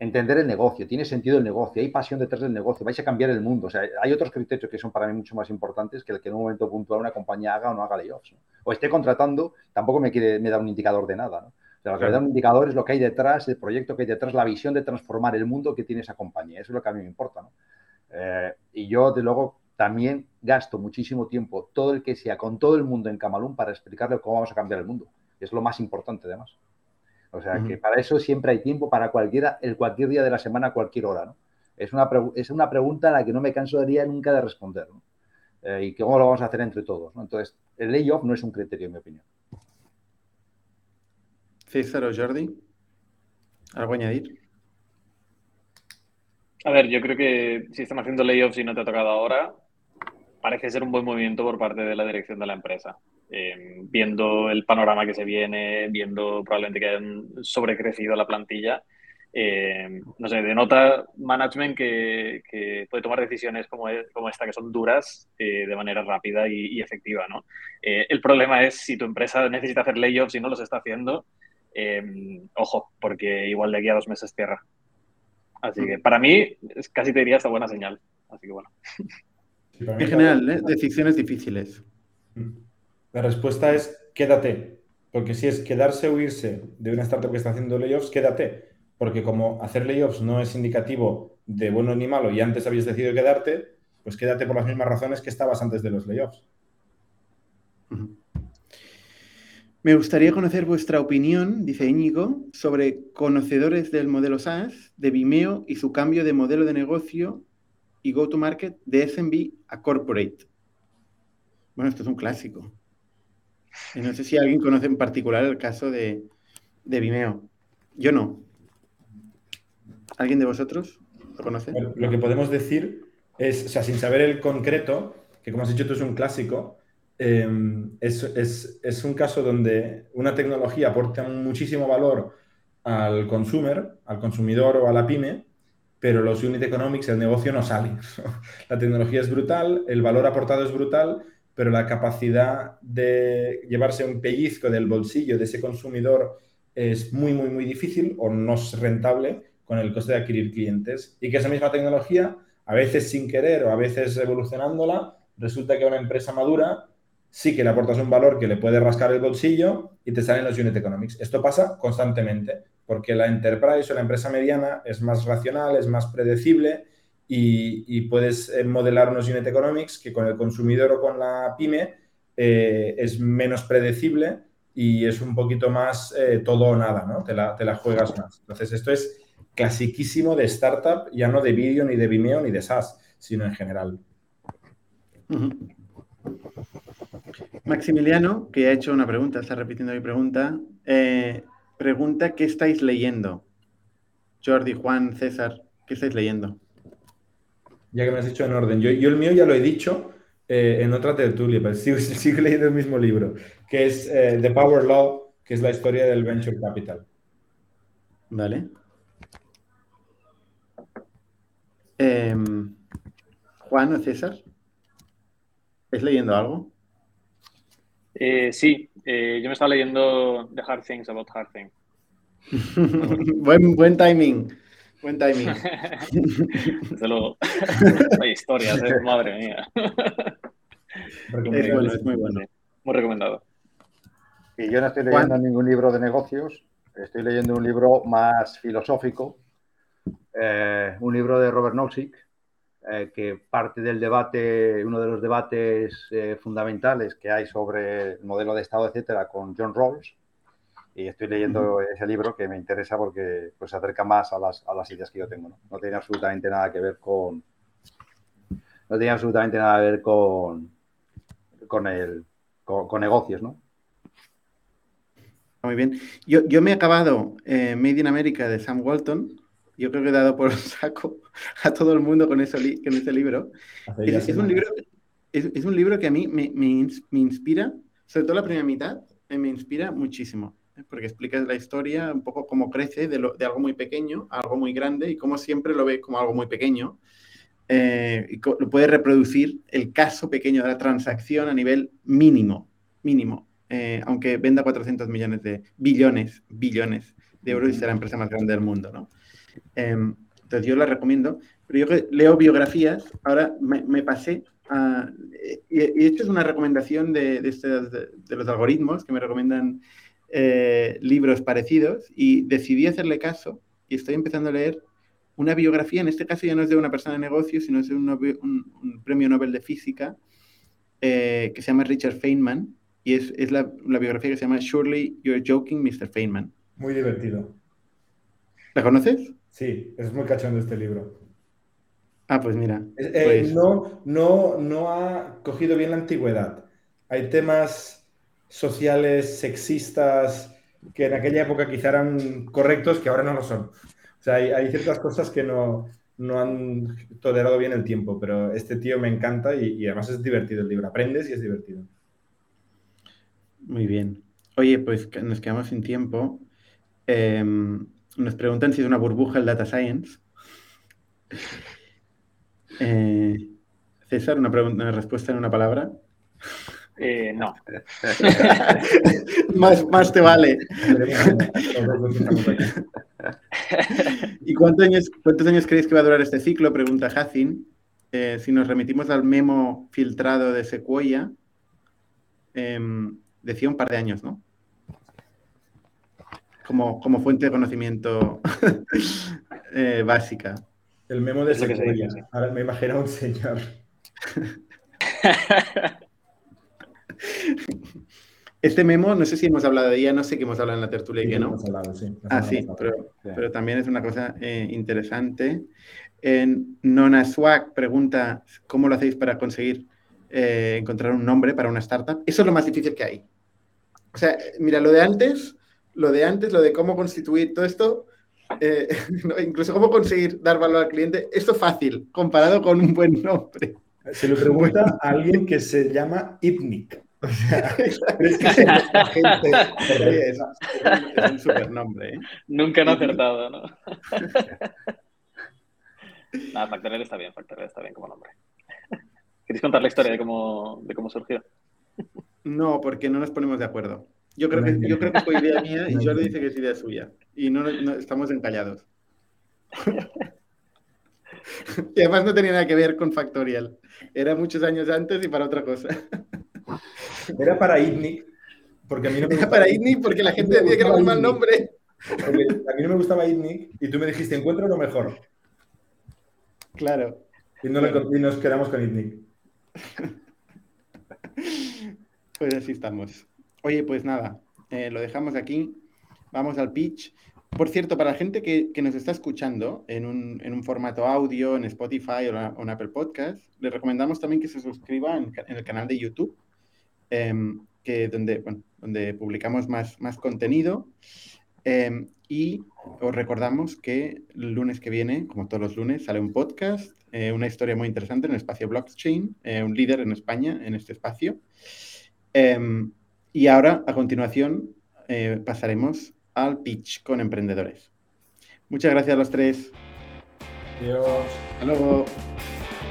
entender el negocio, tiene sentido el negocio, hay pasión detrás del negocio, vais a cambiar el mundo. O sea, hay otros criterios que son para mí mucho más importantes que el que en un momento puntual una compañía haga o no haga layoffs. O esté contratando, tampoco me, quiere, me da un indicador de nada. ¿no? O sea, lo que me da un indicador es lo que hay detrás, el proyecto que hay detrás, la visión de transformar el mundo que tiene esa compañía. Eso es lo que a mí me importa. ¿no? Eh, y yo, de luego, también gasto muchísimo tiempo, todo el que sea, con todo el mundo en Camalún para explicarle cómo vamos a cambiar el mundo. Es lo más importante, además. O sea, que para eso siempre hay tiempo, para cualquiera, el cualquier día de la semana, cualquier hora, ¿no? Es una, es una pregunta a la que no me cansaría nunca de responder, ¿no? Eh, y cómo lo vamos a hacer entre todos, ¿no? Entonces, el layoff no es un criterio, en mi opinión. César o Jordi, ¿algo añadir? A ver, yo creo que si estamos haciendo layoffs y no te ha tocado ahora, parece ser un buen movimiento por parte de la dirección de la empresa. Eh, viendo el panorama que se viene, viendo probablemente que hayan sobrecrecido la plantilla, eh, no sé, denota management que, puede tomar decisiones como, como, esta, que son duras, eh, de manera rápida y, efectiva, ¿no? el problema es si tu empresa necesita hacer layoffs y no los está haciendo, ojo, porque igual de aquí a dos meses cierra. Así que para mí casi te diría esta buena señal. Así que bueno. En general, decisiones difíciles. Mm. La respuesta es quédate. Porque si es quedarse o irse de una startup que está haciendo layoffs, quédate. Porque como hacer layoffs no es indicativo de bueno ni malo y antes habías decidido quedarte, pues quédate por las mismas razones que estabas antes de los layoffs. Me gustaría conocer vuestra opinión, dice Íñigo, sobre conocedores del modelo SaaS de Vimeo y su cambio de modelo de negocio y go-to-market de SMB a corporate. Bueno, esto es un clásico. No sé si alguien conoce en particular el caso de, Vimeo. Yo no. ¿Alguien de vosotros lo conoce? lo que podemos decir es, o sea, sin saber el concreto, que como has dicho tú es un clásico, em, es, un caso donde una tecnología aporta muchísimo valor al consumer, al consumidor o a la pyme, pero los unit economics, el negocio no sale. la tecnología es brutal, el valor aportado es brutal, pero la capacidad de llevarse un pellizco del bolsillo de ese consumidor es muy, muy, muy difícil o no es rentable con el coste de adquirir clientes. Y que esa misma tecnología, a veces sin querer o a veces evolucionándola, resulta que una empresa madura sí que le aportas un valor que le puede rascar el bolsillo y te salen los unit economics. Esto pasa constantemente, porque la enterprise o la empresa mediana es más racional, es más predecible y, puedes eh, modelar unos unit economics que con el consumidor o con la pyme eh, es menos predecible y es un poquito más eh, todo o nada, ¿no? Te la, te la, juegas más. Entonces, esto es clasiquísimo de startup, ya no de vídeo, ni de Vimeo, ni de SaaS, sino en general. Maximiliano, que ha hecho una pregunta, está repitiendo mi pregunta, pregunta, ¿qué estáis leyendo? Jordi, Juan, César, ¿qué estáis leyendo? Ya que me has dicho en orden. Yo, el mío ya lo he dicho eh, en otra tertulia, pero sigo, sigo, leyendo el mismo libro, que es eh, The Power Law, que es la historia del Venture Capital. Vale. Em, Juan o César, ¿estás leyendo algo? Eh, sí, yo me estaba leyendo The Hard Things About Hard Things. buen, buen timing. Buen timing. Desde luego. Hay historias, ¿eh? madre mía. Es bueno, es muy bueno. Muy recomendado. Y yo no estoy leyendo ningún libro de negocios, estoy leyendo un libro más filosófico, eh, un libro de Robert Nozick, eh, que parte del debate, uno de los debates fundamentales que hay sobre el modelo de Estado, etcétera, con John Rawls y estoy leyendo ese libro que me interesa porque pues, se acerca más a las, a las ideas que yo tengo. ¿no? no tiene absolutamente nada que ver con. No tiene absolutamente nada que ver con. con el. con, negocios, ¿no? Muy bien. Yo, yo me he acabado eh, Made in America de Sam Walton. Yo creo que he dado por saco a todo el mundo con, eso con ese libro. Es, un libro es, es, un libro que a mí me, me, me inspira, sobre todo la primera mitad, me inspira muchísimo porque explica la historia, un poco cómo crece de, algo muy pequeño a algo muy grande y cómo siempre lo ve como algo muy pequeño. Eh, y lo puede reproducir el caso pequeño de la transacción a nivel mínimo, mínimo, eh, aunque venda 400 millones de billones, billones de euros y sea la empresa más grande del mundo, ¿no? Em, entonces yo la recomiendo, pero yo leo biografías, ahora me, pasé a, y, esto es una recomendación de, de, los algoritmos que me recomiendan eh, libros parecidos y decidí hacerle caso y estoy empezando a leer una biografía, en este caso ya no es de una persona de negocios, sino es de un, premio Nobel de Física eh, que se llama Richard Feynman y es, la, biografía que se llama Surely You're Joking, Mr. Feynman. Muy divertido. ¿La conoces? Sí, es muy cachondo este libro. Ah, pues mira. Eh, pues no, no, no ha cogido bien la antigüedad. Hay temas sociales, sexistas, que en aquella época quizá eran correctos, que ahora no lo son. O sea, hay, ciertas cosas que no, han tolerado bien el tiempo, pero este tío me encanta y, además es divertido el libro. Aprendes y es divertido. Muy bien. Oye, pues nos quedamos sin tiempo. Em, nos preguntan si es una burbuja el data science. Eh, César, una, pregunta, una respuesta en una palabra. Eh, no. más, más te vale. ¿Y cuántos años, cuántos años creéis que va a durar este ciclo? Pregunta Hacin. Eh, si nos remitimos al memo filtrado de Sequoia, em, decía un par de años, ¿no? Como, como fuente de conocimiento eh, básica. El memo de Sequoia. Ahora me imagino un señor. Este memo, no sé si hemos hablado de ella, no sé qué hemos hablado en la tertulia y que no. Hemos hablado, sí. Ah, sí, pero, también es una cosa eh, interesante. En Nona Swag pregunta cómo lo hacéis para conseguir eh, encontrar un nombre para una startup. Eso es lo más difícil que hay. O sea, mira, lo de antes, lo de antes, lo de cómo constituir todo esto, eh, incluso cómo conseguir dar valor al cliente, esto es fácil comparado con un buen nombre. Se lo pregunta a alguien que se llama Ipnik. O sea, es un supernombre. ¿eh? Nunca han acertado, ¿no? Nada, Factorial está bien, Factorial está bien como nombre. ¿Queréis contar la historia de cómo, de cómo surgió? No, porque no nos ponemos de acuerdo. Yo creo que, yo creo que fue idea mía y Jordi dice que es idea suya. Y no, no estamos encallados. y además no tenía nada que ver con Factorial. Era muchos años antes y para otra cosa. Era para ITNIC, porque a mí no me Era para ITNIC porque la gente decía que era un mal nombre. a mí no me gustaba ITNIC y tú me dijiste, encuentra lo mejor. Claro. Y, no nos quedamos con ITNIC. Pues así estamos. Oye, pues nada, eh, lo dejamos aquí. Vamos al pitch. Por cierto, para la gente que, nos está escuchando en un, formato audio, en Spotify o, en Apple Podcast, les recomendamos también que se suscriban en, el canal de YouTube, que donde, donde publicamos más, más contenido. Em, y os recordamos que el lunes que viene, como todos los lunes, sale un podcast, eh, una historia muy interesante en el espacio blockchain, eh, un líder en España en este espacio. Em, y ahora, a continuación, eh, pasaremos al pitch con emprendedores. Muchas gracias a los tres. Adiós. Hasta luego.